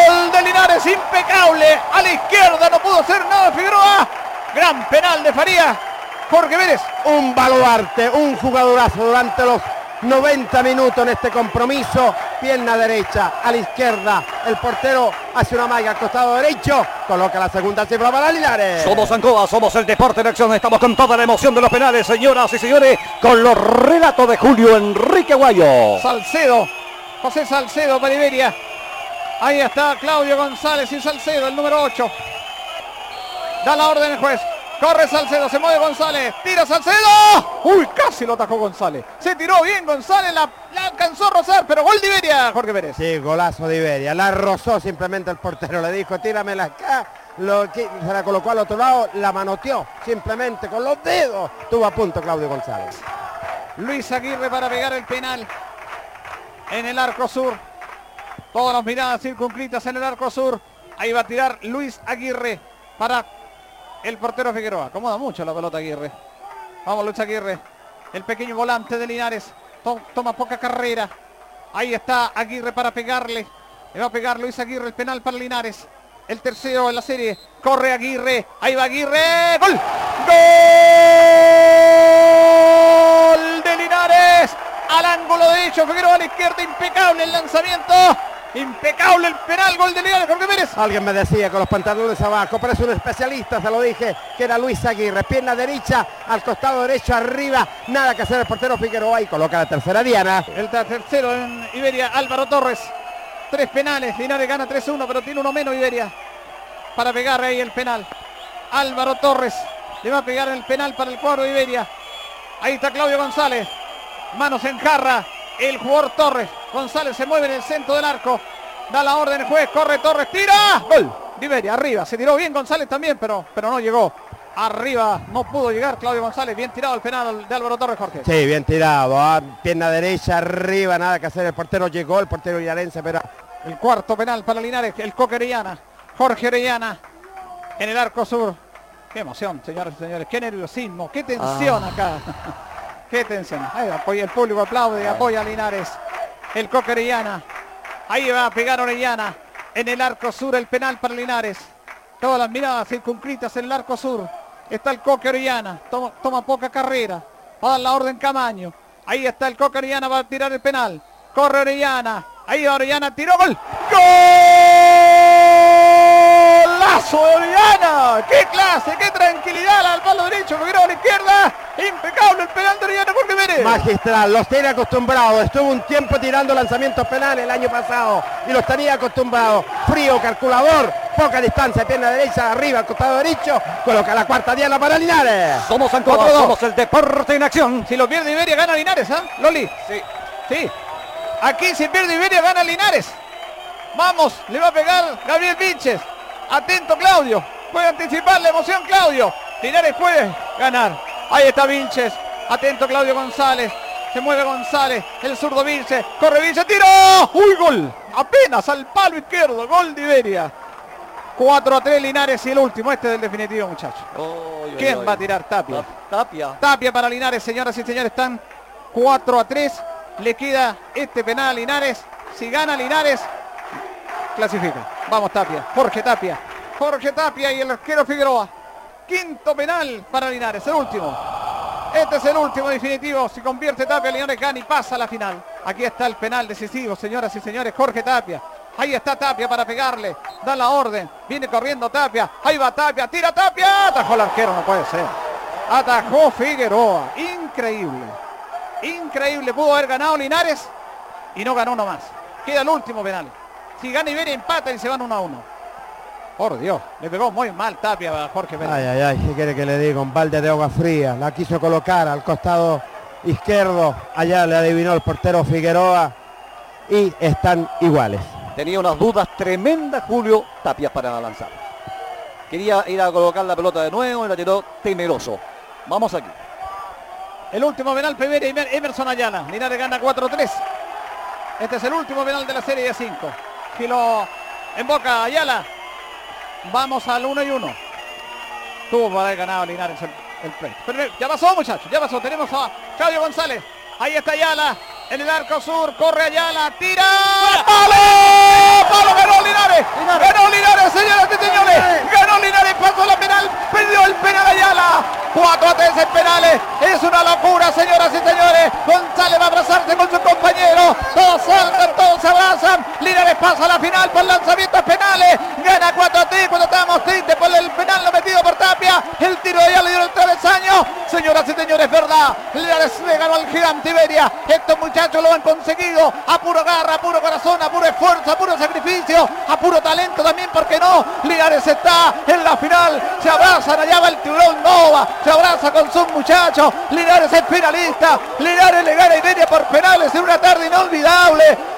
Gol de Linares, impecable. A la izquierda no pudo hacer nada Figueroa. Gran penal de Faría. Jorge Vélez.
Un baluarte, un jugadorazo durante los 90 minutos en este compromiso. Pierna derecha, a la izquierda. El portero hace una malla al costado derecho. Coloca la segunda cifra para Linares.
Somos Ancoa, somos el deporte en acción. Estamos con toda la emoción de los penales, señoras y señores, con los relatos de Julio Enrique Guayo.
Salcedo. José Salcedo para Iberia. Ahí está Claudio González y Salcedo, el número 8. Da la orden el juez. Corre Salcedo, se mueve González. Tira Salcedo. Uy, casi lo atacó González. Se tiró bien González, la, la alcanzó a rozar, pero gol de Iberia, Jorge Pérez.
Sí, golazo de Iberia. La rozó simplemente el portero. Le dijo, tíramela acá. Lo se la colocó al otro lado, la manoteó simplemente con los dedos. Tuvo a punto Claudio González.
Luis Aguirre para pegar el penal en el arco sur. Todas las miradas circunscritas en el arco sur. Ahí va a tirar Luis Aguirre para el portero Figueroa. Acomoda mucho la pelota Aguirre. Vamos Luis Aguirre. El pequeño volante de Linares. To- toma poca carrera. Ahí está Aguirre para pegarle. Le va a pegar Luis Aguirre el penal para Linares. El tercero en la serie. Corre Aguirre. Ahí va Aguirre. ¡Gol! ¡Gol de Linares! Al ángulo derecho. Figueroa a la izquierda. Impecable el lanzamiento. Impecable el penal. Gol de Linares. Jorge Pérez.
Alguien me decía con los pantalones abajo, pero es un especialista, se lo dije, que era Luis Aguirre. Pierna derecha, al costado derecho, arriba. Nada que hacer el portero Figueroa y coloca la tercera diana.
El ter- tercero en Iberia, Álvaro Torres. Tres penales. Linares gana 3-1, pero tiene uno menos Iberia. Para pegar ahí el penal. Álvaro Torres le va a pegar el penal para el cuadro de Iberia. Ahí está Claudio González. Manos en jarra. El jugador Torres. González se mueve en el centro del arco. Da la orden el juez. Corre Torres. Tira. Gol. De Iberia arriba. Se tiró bien González también, pero, pero no llegó. Arriba no pudo llegar Claudio González. Bien tirado el penal de Álvaro Torres, Jorge.
Sí, bien tirado. ah, Pierna derecha, arriba, nada que hacer. El portero llegó, el portero linarense, pero
El cuarto penal para Linares, el Coque Orellana. Jorge Orellana en el arco sur. Qué emoción, señores y señores. Qué nerviosismo, qué tensión
Ah.
acá. Qué tensión. Ahí apoya el público, aplaude, apoya a Linares. El Coque Orellana. Ahí va a pegar Orellana. En el arco sur el penal para Linares. Todas las miradas circunscritas en el arco sur. Está el Coque Orellana. Toma, toma poca carrera. Va a dar la orden Camaño. Ahí está el Coque Orellana. Va a tirar el penal. Corre Orellana. Ahí va Orellana. Tiró gol. ¡Golazo de Orellana! ¡Qué clase! ¡Qué tranquilidad al palo derecho! Figueroa a la izquierda. Impecable el penal de Orellana. Jorge Pérez.
magistral, los tiene acostumbrados. Estuvo un tiempo tirando lanzamientos penales el año pasado y los tenía acostumbrados. Frío, calculador, poca distancia, pierna derecha, arriba, al costado derecho. Coloca la cuarta diana para Linares.
Somos
dos.
somos el deporte en acción.
Si lo pierde Iberia gana Linares, ¿ah? Loli. Sí. Sí. Aquí si pierde Iberia gana Linares. Vamos, le va a pegar Gabriel Vinches. Atento Claudio. Puede anticipar la emoción Claudio. Linares puede ganar. Ahí está Vinches. Atento Claudio González. Se mueve González. El zurdo Vinches. Corre Vinches. ¡Tiro! ¡Uy, gol! Apenas al palo izquierdo. Gol de Iberia. 4 a 3 Linares y el último. Este es el definitivo, muchachos. ¿Quién va a tirar? Tapia.
Tapia.
Tapia para Linares, señoras y señores, están 4 a 3. Le queda este penal a Linares. Si gana Linares, clasifica. Vamos Tapia, Jorge Tapia. Jorge Tapia y el arquero Figueroa. Quinto penal para Linares, el último. Este es el último definitivo. Si convierte Tapia, Linares gana y pasa a la final. Aquí está el penal decisivo, señoras y señores. Jorge Tapia. Ahí está Tapia para pegarle. Da la orden. Viene corriendo Tapia. Ahí va Tapia. Tira Tapia. Atajó el arquero. No puede ser. Atajó Figueroa. Increíble. Increíble. Pudo haber ganado Linares y no ganó nomás. Queda el último penal. Si gana Iberia empata y se van uno a uno. Por Dios. Le pegó muy mal Tapia a Jorge Pérez.
Ay, ay, ay, ¿qué quiere que le diga? Un balde de agua fría. La quiso colocar al costado izquierdo. Allá le adivinó el portero Figueroa. Y están iguales.
Tenía unas dudas tremendas Julio Tapias para lanzar. Quería ir a colocar la pelota de nuevo y la tiró temeroso. Vamos aquí.
El último penal primero Emer- Emerson Ayala. Linares gana 4-3. Este es el último penal de la serie de 5. Si lo emboca Ayala, vamos al 1 y 1. Tuvo para haber ganado Linares el, el play. Pero ya pasó, muchachos, ya pasó. Tenemos a Claudio González. Ahí está Ayala. En el arco sur, corre Ayala, tira. ¡Palo! ¡Palo! ¡Ganó Linares! ¡Ganó Linares, señoras y señores! ¡Ganó Linares! Pasó la penal, perdió el penal Ayala. 4 a 3 en penales. Es una locura, señoras y señores. González va a abrazarse con su compañero. Todos saltan, todos se abrazan. Linares pasa a la final por lanzamientos penales. Gana 4 a 3 cuando estábamos tristes por el penal lo metido por Tapia. El tiro de Ayala dio el travesaño. Señoras y señores, verdad. Linares le ganó al gigante Estos muchachos lo han conseguido. A puro garra, a puro corazón, a puro esfuerzo, a puro sacrificio, a puro talento también, porque no? Linares está en la final. Se abrazan, allá va el tiburón Nova. Se abraza con sus muchachos. Linares es finalista. Linares le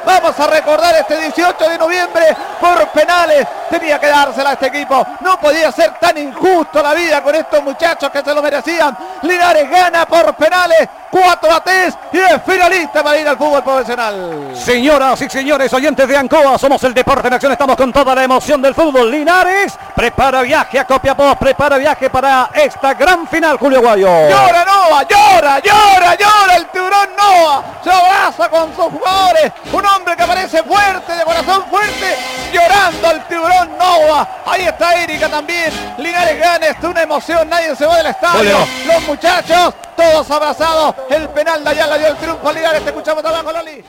Vamos a recordar este 18 de noviembre por penales. Tenía que dársela a este equipo. No podía ser tan injusto la vida con estos muchachos que se lo merecían. Linares gana por penales. 4 a 3 y es finalista para ir al fútbol profesional.
Señoras y señores oyentes de Ancoa, somos el Deporte en Acción, estamos con toda la emoción del fútbol. Linares prepara viaje a Copiapó, prepara viaje para esta gran final, Julio Guayo.
Llora Nova, llora, llora, llora el tiburón Nova. Se abraza con sus jugadores. Un hombre que parece fuerte, de corazón fuerte, llorando al tiburón Nova. Ahí está Erika también. Linares gana, es una emoción, nadie se va del estadio. Los muchachos, todos abrazados. El penal de Ayala dio el triunfo a Linares. Te escuchamos abajo, Loli.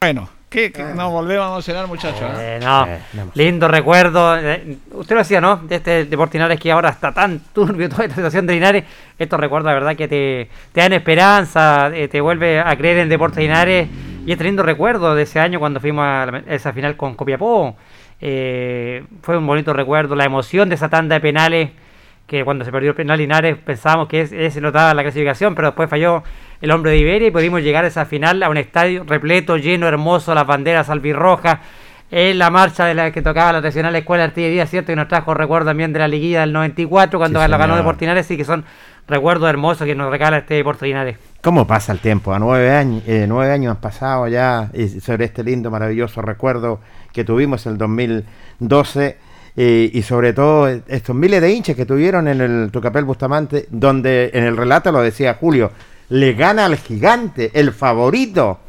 Bueno, que nos volvemos a emocionar, muchachos. ¿eh?
Eh, no, lindo recuerdo. Eh, usted lo decía, ¿no? De este Deportes Linares que ahora está tan turbio toda esta situación de Linares. Estos recuerdos, la verdad, que te, te dan esperanza, eh, te vuelve a creer en Deportes Linares. Y este lindo recuerdo de ese año cuando fuimos a la- esa final con Copiapó. Eh, fue un bonito recuerdo, la emoción de esa tanda de penales. Que cuando se perdió el penal Linares pensábamos que ese, ese nos daba la clasificación, pero después falló el hombre de Iberia y pudimos llegar a esa final a un estadio repleto, lleno, hermoso, las banderas albirrojas. En la marcha de la que tocaba la tradicional Escuela de Artillería, cierto, que nos trajo recuerdo también de la liguilla del 94 cuando
Sí,
la ganó Linares y que son recuerdos hermosos que nos regala este Deportes Linares.
¿Cómo pasa el tiempo? A nueve años, eh, nueve años han pasado ya y sobre este lindo, maravilloso recuerdo que tuvimos el 2012 eh, y sobre todo estos miles de hinchas que tuvieron en el Tucapel Bustamante, donde en el relato lo decía Julio, le gana al gigante, el favorito.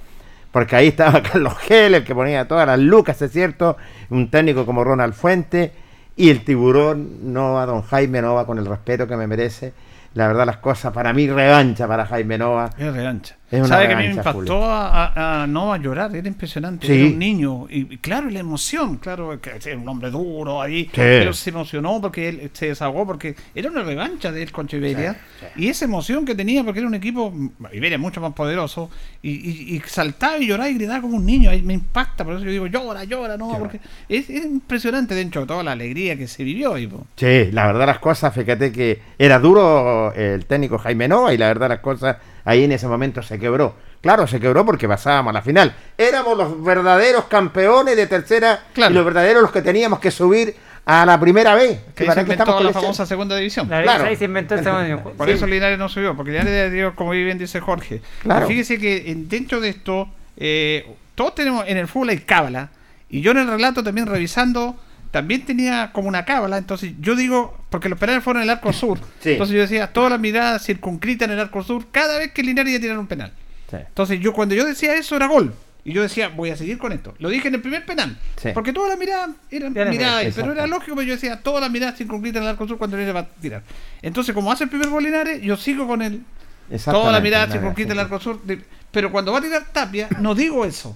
Porque ahí estaba Carlos Gel, el que ponía todas las lucas, es cierto, un técnico como Ronald Fuente, y el tiburón Nova, don Jaime Nova, con el respeto que me merece. La verdad, las cosas, para mí, revancha para Jaime Nova.
Es revancha. ¿Sabe que a mí me impactó a, a- a Nova llorar? Era impresionante.
Sí.
Era un niño. Y, claro, la emoción. Claro, que era un hombre duro ahí.
Sí.
Pero se emocionó porque él se desahogó. Porque era una revancha de él contra Iberia. Y esa emoción que tenía, porque era un equipo. Iberia mucho más poderoso. Y, y- y saltaba y lloraba y gritaba como un niño. Ahí me impacta. Por eso yo digo, llora, llora, Nova. Porque es, es impresionante dentro de toda la alegría que se vivió. ahí, po.
Sí, la verdad las cosas, fíjate que era duro el técnico Jaime Nova y la verdad las cosas ahí en ese momento se quebró. Claro, se quebró porque pasábamos a la final. Éramos los verdaderos campeones de tercera y los verdaderos los que teníamos que subir a la primera vez.
Que
¿Para
se inventó la famosa segunda división.
La-
Claro.
ahí se inventó el segundo.
Por
Sí.
eso Linares no subió, porque Linares dio, como bien dice Jorge.
Claro.
Fíjese que en- dentro de esto, eh, todos tenemos en el fútbol hay cábala. Y yo en el relato también revisando, también tenía como una cábala. Entonces yo digo, porque los penales fueron en el arco sur.
Sí.
Entonces yo decía, toda la mirada circunscrita en el arco sur cada vez que Linares iba a tirar un penal.
Sí.
Entonces yo cuando yo decía eso era gol. Y yo decía, voy a seguir con esto. Lo dije en el primer penal.
Sí.
Porque toda la mirada era
Era
mirada ahí,
exacto.
pero era lógico, pero yo decía, toda la mirada circunscrita en el arco sur cuando Linares va a tirar. Entonces, como hace el primer gol Linares, yo sigo con el toda la
Exactamente,
mirada
la-
circunscrita en el arco sur. de- pero cuando va a tirar Tapia, no digo eso.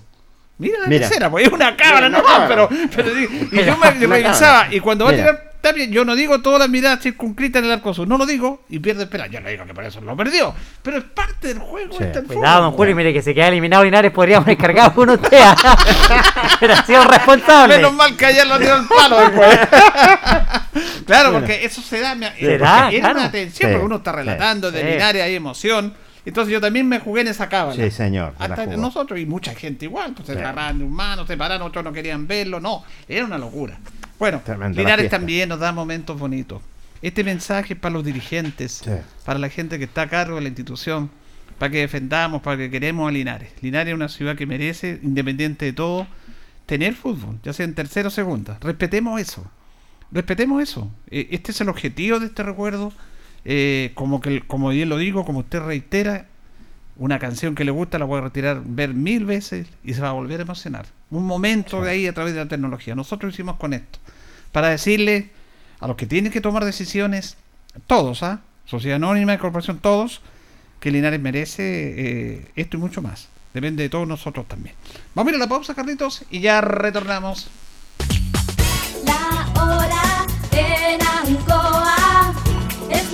Mira la
Mira.
tercera, pues es una cámara
Mira,
nomás, pero, pero y yo me
cámara.
y cuando va a
Mira.
tirar Tapia, yo no digo toda la mirada circunscrita en el arco sur, no lo digo, y pierde penal. Yo no digo que por eso lo perdió, pero es parte del juego,
Sí.
está el
Cuidado, don. Julio, mire que se queda eliminado Linares, podríamos descargar con usted. Pero ha sido responsable.
Menos mal que ayer lo tiró el palo después. claro, porque eso se da. me-
Se da,
porque era
claro.
una tensión,
Sí,
porque uno está relatando de
sí.
Linares, hay emoción. Entonces yo también me jugué en esa cábala.
Sí, señor.
Hasta nosotros y mucha gente igual, pues se
Sí.
agarraban de un mano, se pararon, otros no querían verlo, no, era una locura. Bueno, Linares también nos da momentos bonitos. Este mensaje es para los dirigentes,
Sí.
para la gente que está a cargo de la institución, para que defendamos, para que queremos a Linares. Linares es una ciudad que merece, independiente de todo, tener fútbol, ya sea en tercera o segunda. Respetemos eso. Respetemos eso. Eh, Este es el objetivo de este recuerdo. Eh, como que como bien lo digo, como usted reitera, una canción que le gusta, la puede retirar, ver mil veces y se va a volver a emocionar. Un momento de ahí a través de la tecnología. Nosotros hicimos con esto. Para decirle a los que tienen que tomar decisiones, todos, ¿ah? Sociedad Anónima, Corporación, todos, que Linares merece eh, esto y mucho más. Depende de todos nosotros también. Vamos a ir a la pausa, Carlitos, y ya retornamos.
La hora en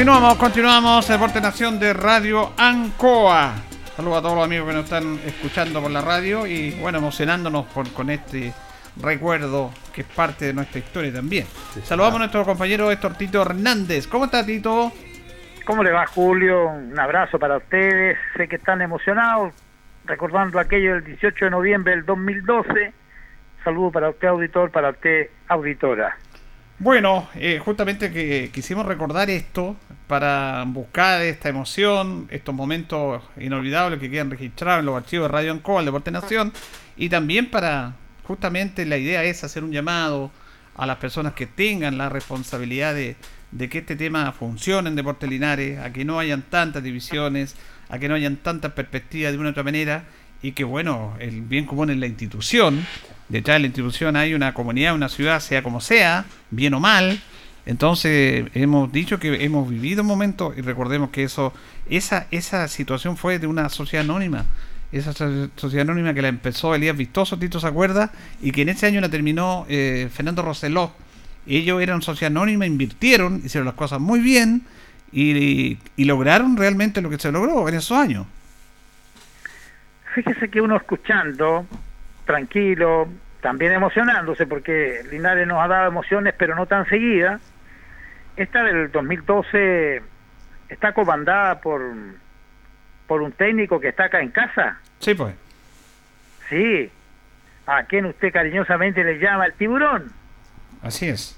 Continuamos, continuamos. Deporte Nación de Radio Ancoa. Saludos a todos los amigos que nos están escuchando por la radio y bueno, emocionándonos por, con este recuerdo que es parte de nuestra historia también. Saludamos a nuestro compañero Héctor Tito Hernández. ¿Cómo está Tito?
¿Cómo le va Julio? Un abrazo para ustedes. Sé que están emocionados recordando aquello del 18 de noviembre del 2012. Saludo para usted auditor, para usted auditora.
Bueno, eh, justamente que quisimos recordar esto para buscar esta emoción, estos momentos inolvidables que quedan registrados en los archivos de Radio Ancoa, el Deporte Nación, y también para, justamente la idea es hacer un llamado a las personas que tengan la responsabilidad de, de que este tema funcione en Deporte Linares, a que no hayan tantas divisiones, a que no hayan tantas perspectivas de una u otra manera, y que bueno, el bien común en la institución, detrás de la institución hay una comunidad, una ciudad, sea como sea, bien o mal. Entonces hemos dicho que hemos vivido un momento y recordemos que eso, esa, esa situación fue de una sociedad anónima. Esa so- sociedad anónima que la empezó Elías Vistoso, Tito se acuerda, y que en ese año la terminó eh, Fernando Roseló. Ellos eran sociedad anónima, invirtieron, hicieron las cosas muy bien y, y lograron realmente lo que se logró en esos años.
Fíjese que uno escuchando, tranquilo, también emocionándose, porque Linares nos ha dado emociones, pero no tan seguidas. Esta del 2012 está comandada por, por un técnico que está acá en casa.
Sí, pues.
Sí. A quien usted cariñosamente le llama el tiburón.
Así es.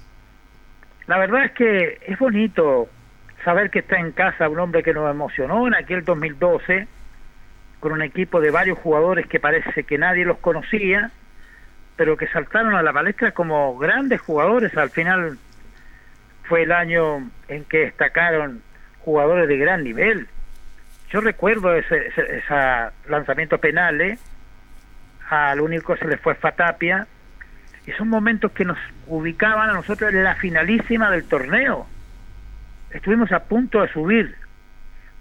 La verdad es que es bonito saber que está en casa un hombre que nos emocionó en aquel 2012 con un equipo de varios jugadores que parece que nadie los conocía, pero que saltaron a la palestra como grandes jugadores. Al final fue el año en que destacaron jugadores de gran nivel. Yo recuerdo ese, ese esa lanzamiento penal, ¿eh? al único se le fue Fatapia, y son momentos que nos ubicaban a nosotros en la finalísima del torneo. Estuvimos a punto de subir,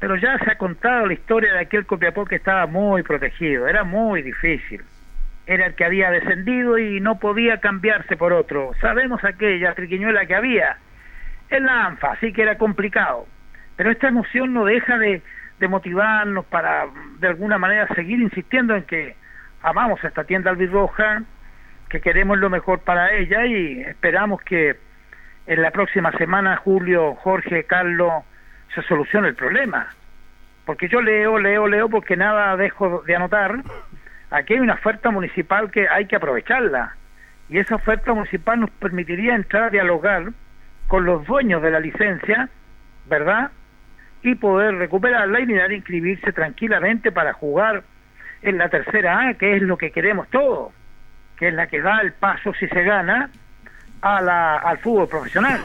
pero ya se ha contado la historia de aquel Copiapó que estaba muy protegido, era muy difícil. Era el que había descendido y no podía cambiarse por otro. Sabemos aquella triquiñuela que había en la ANFA, así que era complicado. Pero esta emoción no deja de, motivarnos para, de alguna manera, seguir insistiendo en que amamos a esta tienda albirroja, que queremos lo mejor para ella y esperamos que en la próxima semana, Julio, Jorge, Carlos, se solucione el problema. Porque yo leo, leo, leo, porque nada dejo de anotar. Aquí hay una oferta municipal que hay que aprovecharla. Y esa oferta municipal nos permitiría entrar a dialogar con los dueños de la licencia, ¿verdad? Y poder recuperarla y mirar inscribirse tranquilamente para jugar en la tercera A, que es lo que queremos todos, que es la que da el paso si se gana a la, al fútbol profesional.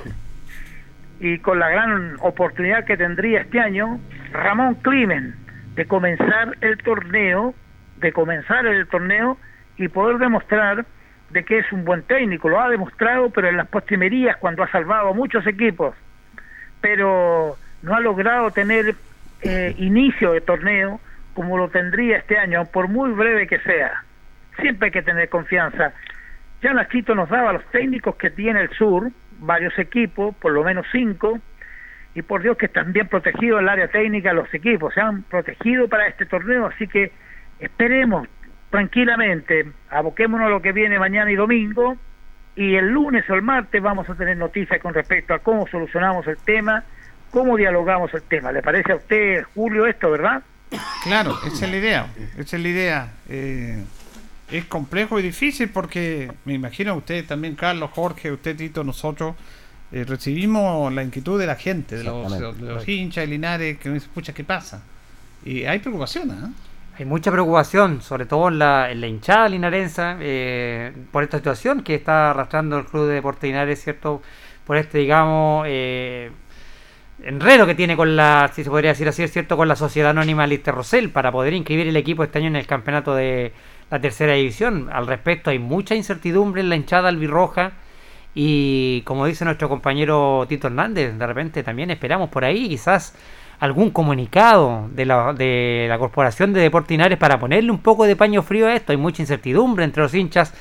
Y con la gran oportunidad que tendría este año Ramón Climen de comenzar el torneo, de comenzar el torneo y poder demostrar de que es un buen técnico, lo ha demostrado, pero en las postrimerías cuando ha salvado a muchos equipos, pero no ha logrado tener eh, inicio de torneo como lo tendría este año, por muy breve que sea. Siempre hay que tener confianza. Ya Nachito nos daba los técnicos que tiene el sur, varios equipos, por lo menos cinco, y por Dios que están bien protegidos el área técnica, los equipos se han protegido para este torneo, así que esperemos tranquilamente, aboquémonos a lo que viene mañana y domingo, y el lunes o el martes vamos a tener noticias con respecto a cómo solucionamos el tema, cómo dialogamos el tema. ¿Le parece a usted, Julio, esto, verdad?
Claro, esa es la idea. Esa es la idea. Eh, es complejo y difícil porque me imagino ustedes también, Carlos, Jorge, usted, Tito, nosotros eh, recibimos la inquietud de la gente, de los, de los hinchas de Linares, que me dicen, pucha, ¿qué pasa? Y hay preocupación, ¿ah?
Hay mucha preocupación, sobre todo en la, en la hinchada linarense, eh, por esta situación que está arrastrando el Club de Deportes Linares, ¿cierto? Por este, digamos, eh, enredo que tiene con la, si se podría decir así, es cierto, con la Sociedad Anónima Lister Rosell para poder inscribir el equipo este año en el campeonato de la tercera división. Al respecto, hay mucha incertidumbre en la hinchada albirroja. Y como dice nuestro compañero Tito Hernández, de repente también esperamos por ahí quizás algún comunicado de la, de la Corporación de Deportes Linares para ponerle un poco de paño frío a esto. Hay mucha incertidumbre entre los hinchas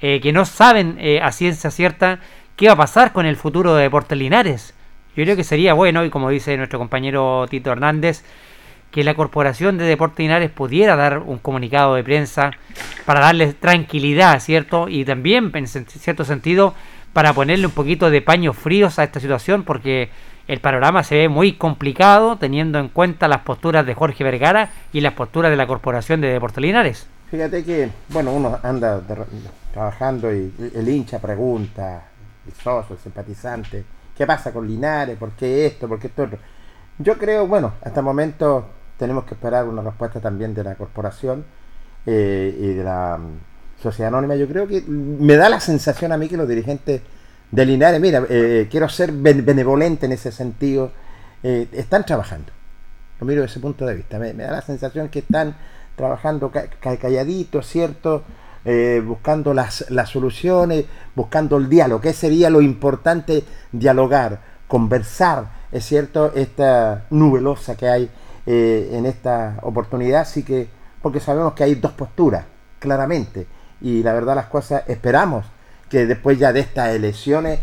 eh, que no saben eh, a ciencia cierta qué va a pasar con el futuro de Deportes Linares. Yo creo que sería bueno, y como dice nuestro compañero Tito Hernández, que la Corporación de Deportes Linares pudiera dar un comunicado de prensa para darles tranquilidad, ¿cierto? Y también, en cierto sentido, para ponerle un poquito de paños fríos a esta situación, porque el panorama se ve muy complicado teniendo en cuenta las posturas de Jorge Vergara y las posturas de la Corporación de Deportes Linares.
Fíjate que, bueno, uno anda trabajando y el hincha pregunta, el socio, el simpatizante, ¿qué pasa con Linares? ¿Por qué esto? ¿Por qué esto? Yo creo, bueno, hasta el momento tenemos que esperar una respuesta también de la corporación eh, y de la mm, sociedad anónima. Yo creo que me da la sensación a mí que los dirigentes de Linares, mira, eh, quiero ser ben- benevolente en ese sentido, eh, están trabajando. Lo miro desde ese punto de vista. Me, me da la sensación que están trabajando ca- ca- calladitos, ¿cierto? Eh, buscando las, las soluciones, buscando el diálogo. ¿Qué sería lo importante? Dialogar, conversar, es cierto, esta nubelosa que hay eh, en esta oportunidad. Así que, porque sabemos que hay dos posturas, claramente. Y la verdad, las cosas, esperamos que después ya de estas elecciones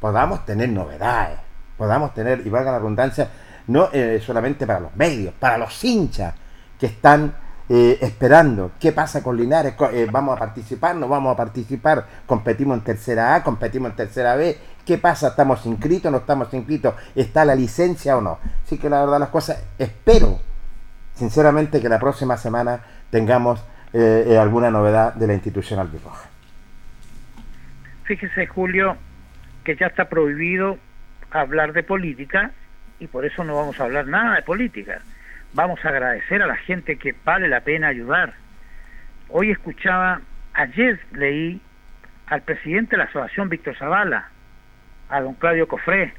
podamos tener novedades, podamos tener, y valga la redundancia, no eh, solamente para los medios, para los hinchas que están eh, esperando qué pasa con Linares, vamos a participar, no vamos a participar, competimos en tercera A, competimos en tercera B, qué pasa, estamos inscritos, no estamos inscritos, está la licencia o no. Así que la verdad las cosas, espero sinceramente que la próxima semana tengamos eh, eh, alguna novedad de la institución albirroja.
Fíjese, Julio, que ya está prohibido hablar de política y por eso no vamos a hablar nada de política. Vamos a agradecer a la gente que vale la pena ayudar. Hoy escuchaba, ayer leí al presidente de la asociación Víctor Zavala, a don Claudio Cofré,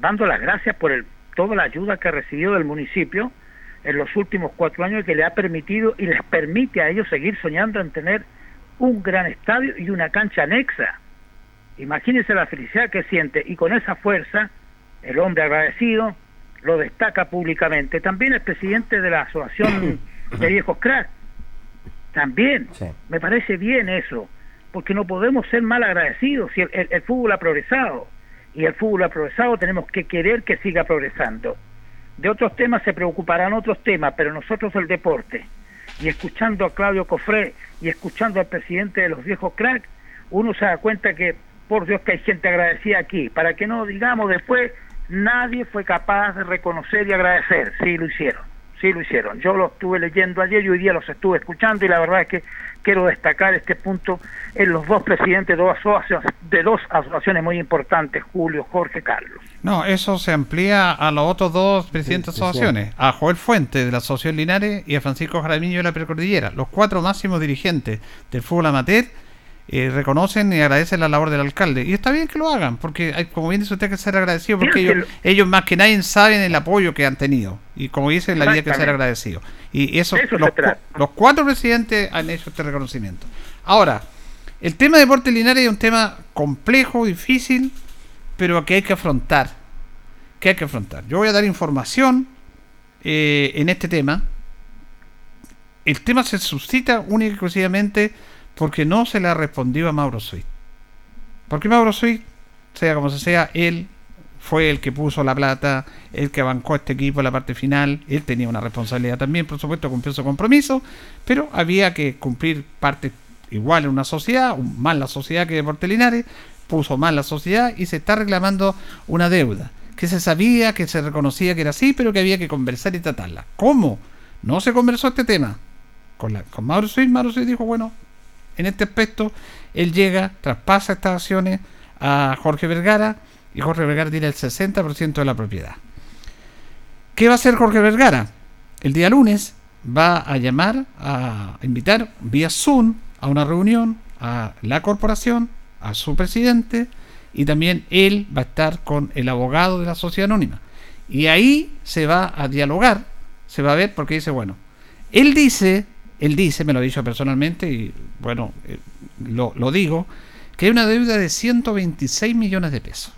dando las gracias por el, toda la ayuda que ha recibido del municipio en los últimos cuatro años y que le ha permitido y les permite a ellos seguir soñando en tener un gran estadio y una cancha anexa. Imagínense la felicidad que siente y con esa fuerza el hombre agradecido lo destaca públicamente. También el presidente de la Asociación de Viejos Crack. También. Me parece bien eso, porque no podemos ser mal agradecidos si el, fútbol ha progresado. Y el fútbol ha progresado, tenemos que querer que siga progresando. De otros temas se preocuparán otros temas, pero nosotros el deporte. Y escuchando a Claudio Cofré y escuchando al presidente de los viejos crack, uno se da cuenta que, por Dios, que hay gente agradecida aquí. Para que no digamos después, nadie fue capaz de reconocer y agradecer. Sí, lo hicieron. Sí, lo hicieron. Yo lo estuve leyendo ayer y hoy día los estuve escuchando y la verdad es que quiero destacar este punto en los dos presidentes de dos asociaciones, de dos asociaciones muy importantes, Julio, Jorge, Carlos.
No, eso se amplía a los otros dos presidentes de
Sí,
asociaciones, a Joel Fuente de la Asociación Linares y a Francisco Jaramillo de la Precordillera. Los cuatro máximos dirigentes del fútbol amateur eh, reconocen y agradecen la labor del alcalde. Y está bien que lo hagan, porque hay, como bien dice usted, que ser agradecido, porque ellos, más que nadie saben el apoyo que han tenido. Y como dice, en la vida hay que ser agradecido. Y eso, los, cuatro presidentes han hecho este reconocimiento. Ahora, el tema de Deportes Linares es un tema complejo, difícil, pero que hay que afrontar. Que hay que afrontar. Yo voy a dar información eh, en este tema. El tema se suscita única y exclusivamente porque no se le ha respondido a Mauro Suit. Porque Mauro Suit, sea como sea, él fue el que puso la plata, el que bancó este equipo en la parte final. Él tenía una responsabilidad también, por supuesto, cumplió su compromiso, pero había que cumplir parte igual en una sociedad, más la sociedad que Deportes Linares, puso mal la sociedad y se está reclamando una deuda que se sabía, que se reconocía que era así, pero que había que conversar y tratarla. ¿Cómo? No se conversó este tema. Con, la, con Mauro Suiz, Mauro Suiz dijo, bueno, en este aspecto, él llega, traspasa estas acciones a Jorge Vergara y Jorge Vergara tiene el 60% de la propiedad. ¿Qué va a hacer Jorge Vergara? El día lunes va a llamar, a invitar vía Zoom a una reunión a la corporación, a su presidente y también él va a estar con el abogado de la sociedad anónima. Y ahí se va a dialogar, se va a ver porque dice, bueno, él dice, él dice, me lo ha dicho personalmente y bueno, eh, lo, digo, que hay una deuda de 126 millones de pesos.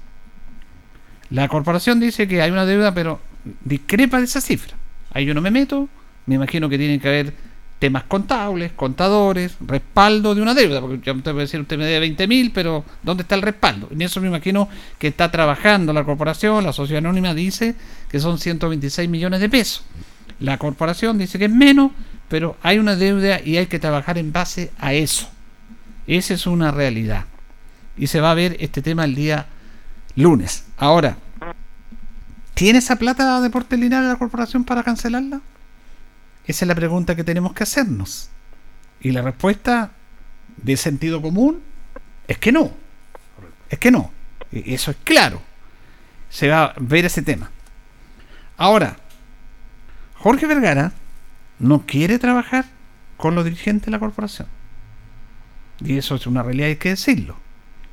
La corporación dice que hay una deuda, pero discrepa de esa cifra. Ahí yo no me meto, me imagino que tienen que haber temas contables, contadores, respaldo de una deuda, porque ya usted puede decir, usted me debe 20 mil, pero ¿dónde está el respaldo? En eso me imagino que está trabajando la corporación, la sociedad anónima dice que son 126 millones de pesos. La corporación dice que es menos, pero hay una deuda y hay que trabajar en base a eso. Esa es una realidad. Y se va a ver este tema el día lunes. Ahora, ¿tiene esa plata de Deportes Linares la corporación para cancelarla? Esa es la pregunta que tenemos que hacernos. Y la respuesta de sentido común es que no. Es que no. Y Eso es claro. Se va a ver ese tema. Ahora, Jorge Vergara no quiere trabajar con los dirigentes de la corporación. Y eso es una realidad, hay que decirlo.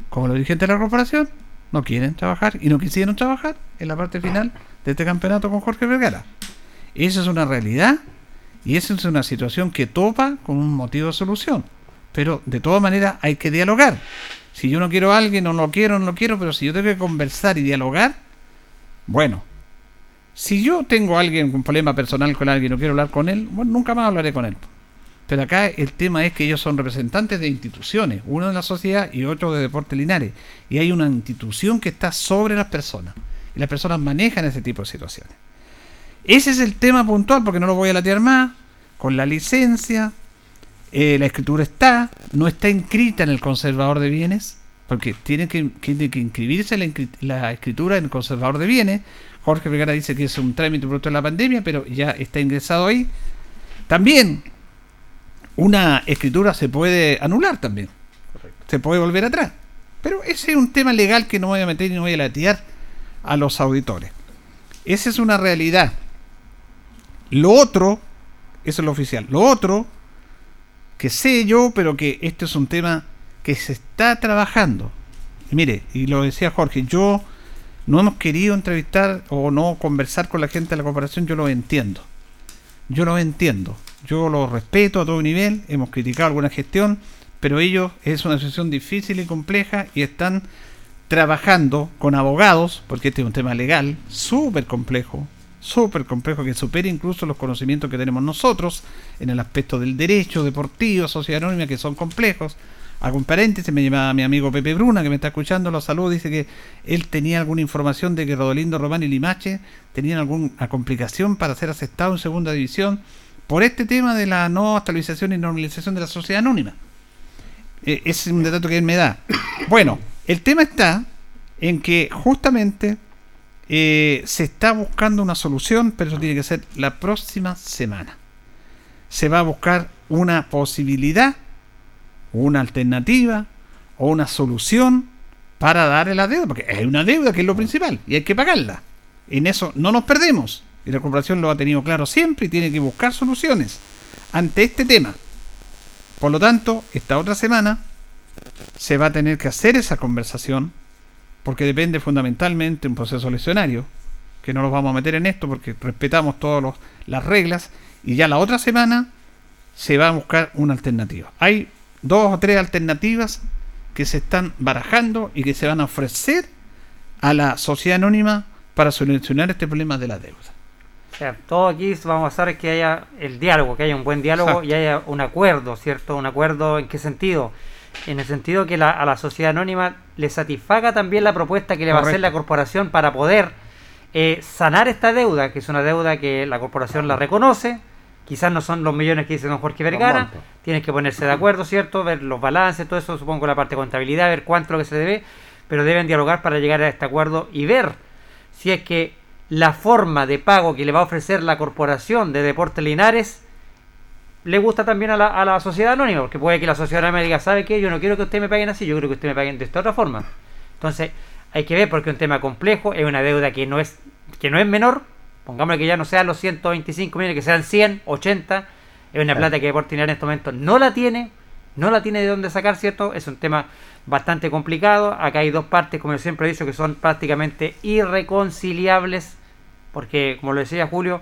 Como los dirigentes de la corporación no quieren trabajar y no quisieron trabajar en la parte final de este campeonato con Jorge Vergara. Esa es una realidad y esa es una situación que topa con un motivo de solución. Pero de todas maneras hay que dialogar. Si yo no quiero a alguien, no lo quiero, no lo quiero, pero si yo tengo que conversar y dialogar, bueno, si yo tengo a alguien un problema personal con alguien no quiero hablar con él, bueno, nunca más hablaré con él. Pero acá el tema es que ellos son representantes de instituciones, uno de la sociedad y otro de Deportes Linares. Y hay una institución que está sobre las personas. Y las personas manejan ese tipo de situaciones. Ese es el tema puntual, porque no lo voy a latear más. Con la licencia, eh, la escritura está, no está inscrita en el conservador de bienes, porque tiene que, tiene que inscribirse la, la escritura en el conservador de bienes. Jorge Vergara dice que es un trámite producto de la pandemia, pero ya está ingresado ahí. También, una escritura se puede anular también. Se puede volver atrás. Pero ese es un tema legal que no voy a meter y no voy a latear a los auditores. Esa es una realidad. Lo otro, eso es lo oficial. Lo otro, que sé yo, pero que este es un tema que se está trabajando. Y mire, y lo decía Jorge, yo no hemos querido entrevistar o no conversar con la gente de la corporación, yo lo entiendo. Yo lo entiendo. Yo lo respeto a todo nivel, hemos criticado alguna gestión, pero ellos es una situación difícil y compleja y están trabajando con abogados, porque este es un tema legal súper complejo, súper complejo que supera incluso los conocimientos que tenemos nosotros en el aspecto del derecho deportivo, sociedad anónima, que son complejos. Un paréntesis, me llamaba mi amigo Pepe Bruna, que me está escuchando, los saludos, dice que él tenía alguna información de que Rodolindo Román y Limache tenían alguna complicación para ser aceptado en segunda división por este tema de la no estabilización y normalización de la sociedad anónima. Ese es un dato que él me da. Bueno, el tema está en que justamente eh, se está buscando una solución, pero eso tiene que ser la próxima semana. Se va a buscar una posibilidad, una alternativa o una solución para darle la deuda, porque es una deuda que es lo principal y hay que pagarla. En eso no nos perdemos. Y la corporación lo ha tenido claro siempre y tiene que buscar soluciones ante este tema. Por lo tanto, esta otra semana se va a tener que hacer esa conversación porque depende fundamentalmente un proceso lesionario, que no los vamos a meter en esto porque respetamos todas las reglas, y ya la otra semana se va a buscar una alternativa. Hay dos o tres alternativas que se están barajando y que se van a ofrecer a la sociedad anónima para solucionar este problema de la deuda.
O sea, todo aquí vamos a hacer que haya el diálogo, que haya un buen diálogo
Exacto.
y haya un acuerdo, ¿cierto? Un acuerdo en qué sentido? En el sentido que la- a la sociedad anónima le satisfaga también la propuesta que le va a hacer la corporación para poder eh, sanar esta deuda, que es una deuda que la corporación la reconoce. Quizás no son los millones que dice don Jorge Vergara. Tienes que ponerse de acuerdo, ¿cierto? Ver los balances, todo eso, supongo la parte de contabilidad, ver cuánto es lo que se debe. Pero deben dialogar para llegar a este acuerdo y ver si es que la forma de pago que le va a ofrecer la corporación de Deportes Linares le gusta también a la, a la sociedad anónima, porque puede que la sociedad anónima diga, ¿sabe qué? Yo no quiero que ustedes me paguen así, yo quiero que ustedes me paguen de esta otra forma. Entonces, hay que ver porque es un tema complejo, es una deuda que no es, que no es menor, pongámosle que ya no sean los 125 millones, que sean 100, 80, es una plata que Deportes en este momento no la tiene, no la tiene de dónde sacar, ¿cierto? Es un tema bastante complicado, acá hay dos partes, como yo siempre he dicho, que son prácticamente irreconciliables, porque, como lo decía Julio,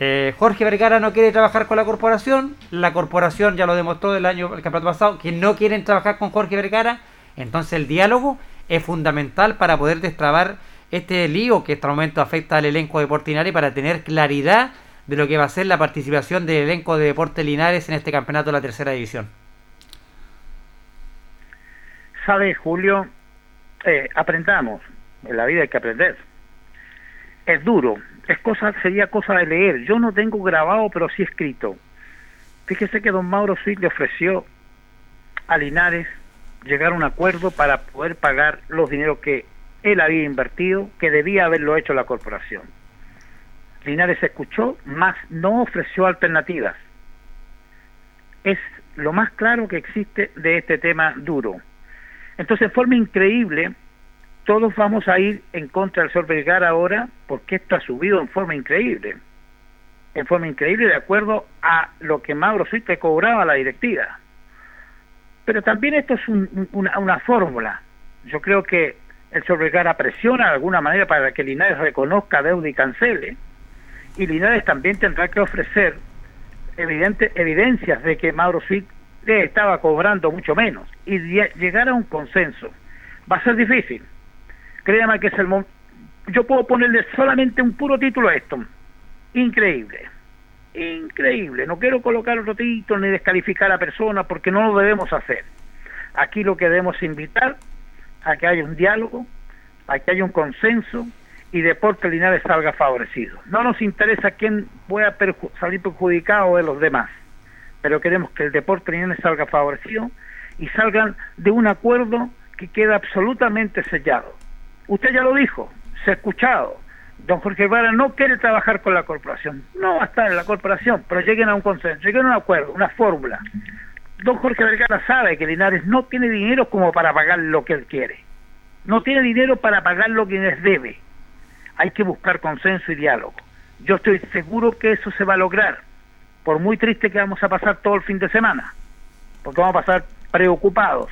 eh, Jorge Vergara no quiere trabajar con la corporación. La corporación ya lo demostró el año el campeonato pasado que no quieren trabajar con Jorge Vergara. Entonces el diálogo es fundamental para poder destrabar este lío que hasta el momento afecta al elenco de Portinari para tener claridad de lo que va a ser la participación del elenco de Deportes Linares en este campeonato de la tercera división.
Sabe, Julio, eh, aprendamos. En la vida hay que aprender. Es duro. Es cosa, sería cosa de leer. Yo no tengo grabado, pero sí escrito. Fíjese que don Mauro Suiz le ofreció a Linares llegar a un acuerdo para poder pagar los dineros que él había invertido, que debía haberlo hecho la corporación. Linares escuchó, más no ofreció alternativas. Es lo más claro que existe de este tema duro. Entonces, de forma increíble, todos vamos a ir en contra del señor Vergara ahora porque esto ha subido en forma increíble. En forma increíble de acuerdo a lo que Mauro Suite cobraba la directiva. Pero también esto es un- una, una fórmula. Yo creo que el señor Vergara presiona de alguna manera para que Linares reconozca deuda y cancele. Y Linares también tendrá que ofrecer evidente, evidencias de que Mauro Suite le estaba cobrando mucho menos y lle- llegar a un consenso. Va a ser difícil. Créame que es el momento. Yo puedo ponerle solamente un puro título a esto. Increíble. Increíble. No quiero colocar otro título ni descalificar a personas porque no lo debemos hacer. Aquí lo que debemos invitar a que haya un diálogo, a que haya un consenso y Deporte Linares salga favorecido. No nos interesa quién pueda perju- salir perjudicado de los demás, pero queremos que el Deporte Linares salga favorecido y salgan de un acuerdo que queda absolutamente sellado. Usted ya lo dijo, se ha escuchado. Don Jorge Vara no quiere trabajar con la corporación. No va a estar en la corporación, pero lleguen a un consenso, lleguen a un acuerdo, una fórmula. Don Jorge Vergara sabe que Linares no tiene dinero como para pagar lo que él quiere. No tiene dinero para pagar lo que les debe. Hay que buscar consenso y diálogo. Yo estoy seguro que eso se va a lograr, por muy triste que vamos a pasar todo el fin de semana, porque vamos a pasar preocupados.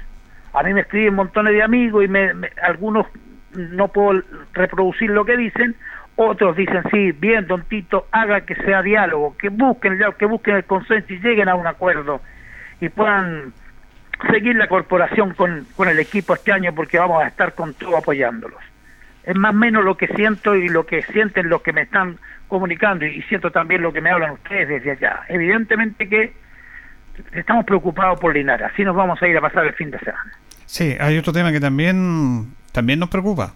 A mí me escriben montones de amigos y me, algunos no puedo reproducir lo que dicen, otros dicen, sí, bien, don Tito, haga que sea diálogo, que busquen, que busquen el consenso y lleguen a un acuerdo y puedan seguir la corporación con, con el equipo este año porque vamos a estar con todo apoyándolos. Es más o menos lo que siento y lo que sienten los que me están comunicando y siento también lo que me hablan ustedes desde allá. Evidentemente que estamos preocupados por Linares, así nos vamos a ir a pasar el fin de semana.
Sí, hay otro tema que también, también nos preocupa.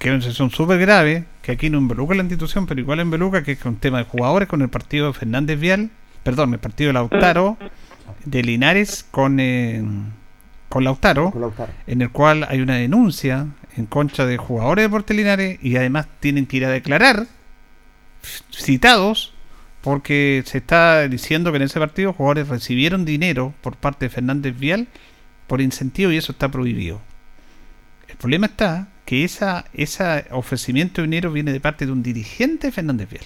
Que es una situación súper grave, que aquí no involucra la institución, pero igual involucra que es un tema de jugadores con el partido de Fernández Vial, perdón, el partido de Lautaro, de Linares con, eh, con Lautaro,
Con Lautaro.
en el cual hay una denuncia en contra de jugadores de Deportes Linares y además tienen que ir a declarar citados porque se está diciendo que en ese partido jugadores recibieron dinero por parte de Fernández Vial por incentivo y eso está prohibido. El problema está que esa, ese ofrecimiento de dinero viene de parte de un dirigente de Fernández Vial.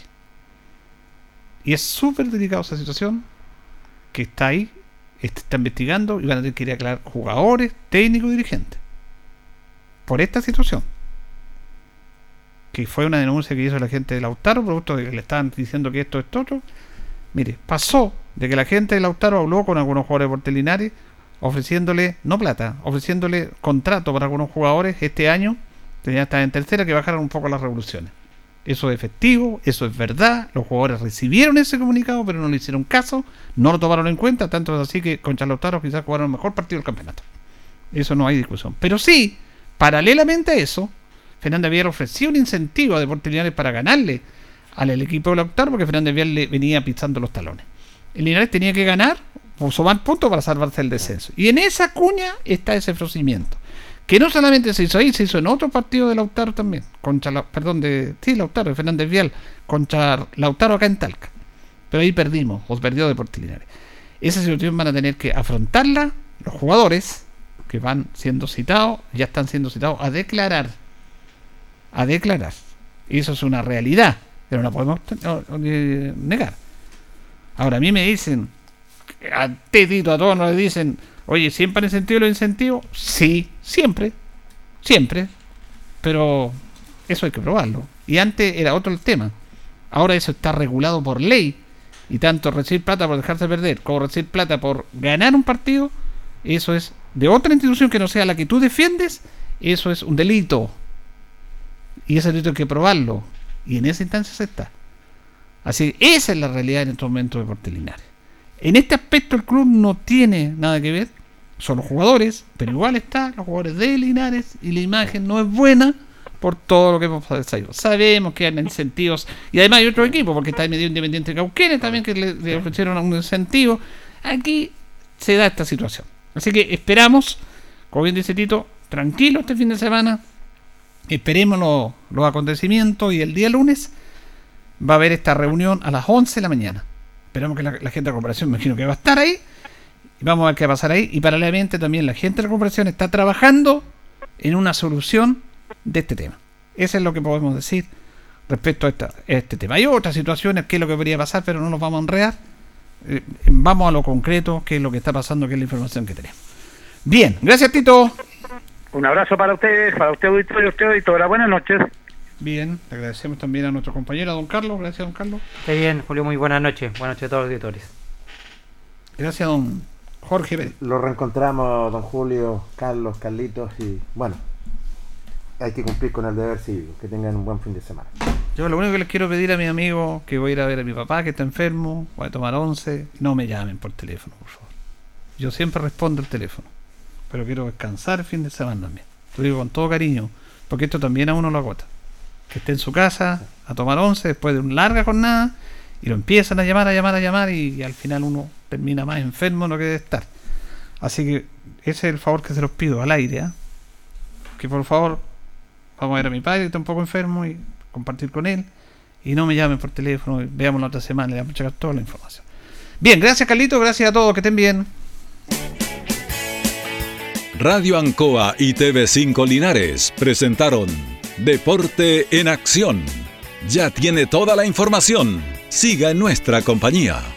Y es súper delicada esa situación que está ahí, este está investigando y van a tener que ir a aclarar jugadores, técnicos y dirigentes. Por esta situación. Que fue una denuncia que hizo la gente de Lautaro, producto de que le estaban diciendo que esto es otro. Mire, pasó de que la gente de Lautaro habló con algunos jugadores Portelinares ofreciéndole, no plata, ofreciéndole contrato para algunos jugadores este año, ya están en tercera, que bajaran un poco las revoluciones. Eso es efectivo, eso es verdad, los jugadores recibieron ese comunicado, pero no le hicieron caso, no lo tomaron en cuenta, tanto es así que con Lautaro quizás jugaron el mejor partido del campeonato. Eso no hay discusión. Pero sí, paralelamente a eso, Fernández Vial ofreció un incentivo a Deportes Linares para ganarle al equipo de Lautaro, porque Fernández Vial le venía pisando los talones. El Linares tenía que ganar o sumar puntos para salvarse el descenso. Y en esa cuña está ese ofrecimiento. Que no solamente se hizo ahí, se hizo en otro partido de Lautaro también. Contra la, perdón, de. Sí, Lautaro, de Fernández Vial. Contra Lautaro acá en Talca. Pero ahí perdimos, o perdió Deportes Linares. Esa situación van a tener que afrontarla los jugadores que van siendo citados, ya están siendo citados a declarar. A declarar. Y eso es una realidad, pero no la podemos negar. Ahora a mí me dicen, a Tedito, a todos nos dicen, oye, ¿siempre han incentivo los incentivos? Sí, siempre, siempre, pero eso hay que probarlo. Y antes era otro el tema. Ahora eso está regulado por ley. Y tanto recibir plata por dejarse perder como recibir plata por ganar un partido, eso es de otra institución que no sea la que tú defiendes, eso es un delito. Y ese delito hay que probarlo. Y en esa instancia se está. Así esa es la realidad en estos momentos de Deportes Linares. En este aspecto el club no tiene nada que ver, son los jugadores, pero igual está los jugadores de Linares y la imagen no es buena por todo lo que hemos pasado. Sabemos que hay incentivos y además hay otro equipo, porque está el medio independiente de Cauquenes también que le, ofrecieron un incentivo. Aquí se da esta situación. Así que esperamos, como bien dice Tito, tranquilo este fin de semana. Esperemos lo- los acontecimientos y el día lunes va a haber esta reunión a las 11 de la mañana. Esperamos que la, la gente de la corporación, me imagino que va a estar ahí. Y vamos a ver qué va a pasar ahí. Y paralelamente también la gente de la corporación está trabajando en una solución de este tema. Eso es lo que podemos decir respecto a esta- este tema. Hay otras situaciones, qué es lo que podría pasar, pero no nos vamos a enredar. Eh, vamos a lo concreto, qué es lo que está pasando, qué es la información que tenemos. Bien, gracias Tito.
Un abrazo para ustedes, para usted auditorio, usted auditora. Buenas noches.
Bien, le agradecemos también a nuestro compañero, a don Carlos. Gracias, don Carlos.
Esté bien, Julio, muy buenas noches. Buenas noches a todos los auditores.
Gracias, don Jorge Pérez.
Lo reencontramos, don Julio, Carlos, Carlitos y bueno, hay que cumplir con el deber cívico. Que tengan un buen fin de semana.
Yo lo único que les quiero pedir a mi amigo que voy a ir a ver a mi papá que está enfermo, voy a tomar once, no me llamen por teléfono, por favor. Yo siempre respondo el teléfono, pero quiero descansar el fin de semana también. Lo digo con todo cariño, porque esto también a uno lo agota. Que esté en su casa a tomar once después de una larga jornada y lo empiezan a llamar, a llamar, a llamar y, y al final uno termina más enfermo lo que debe estar. Así que ese es el favor que se los pido al aire, ¿ah? que por favor vamos a ver a mi padre que está un poco enfermo y compartir con él y no me llamen por teléfono veamos la otra semana le vamos a checar toda la información bien gracias Carlito gracias a todos que estén bien
Radio Ancoa y TV5 Linares presentaron Deporte en Acción. Ya tiene toda la información. Siga en nuestra compañía.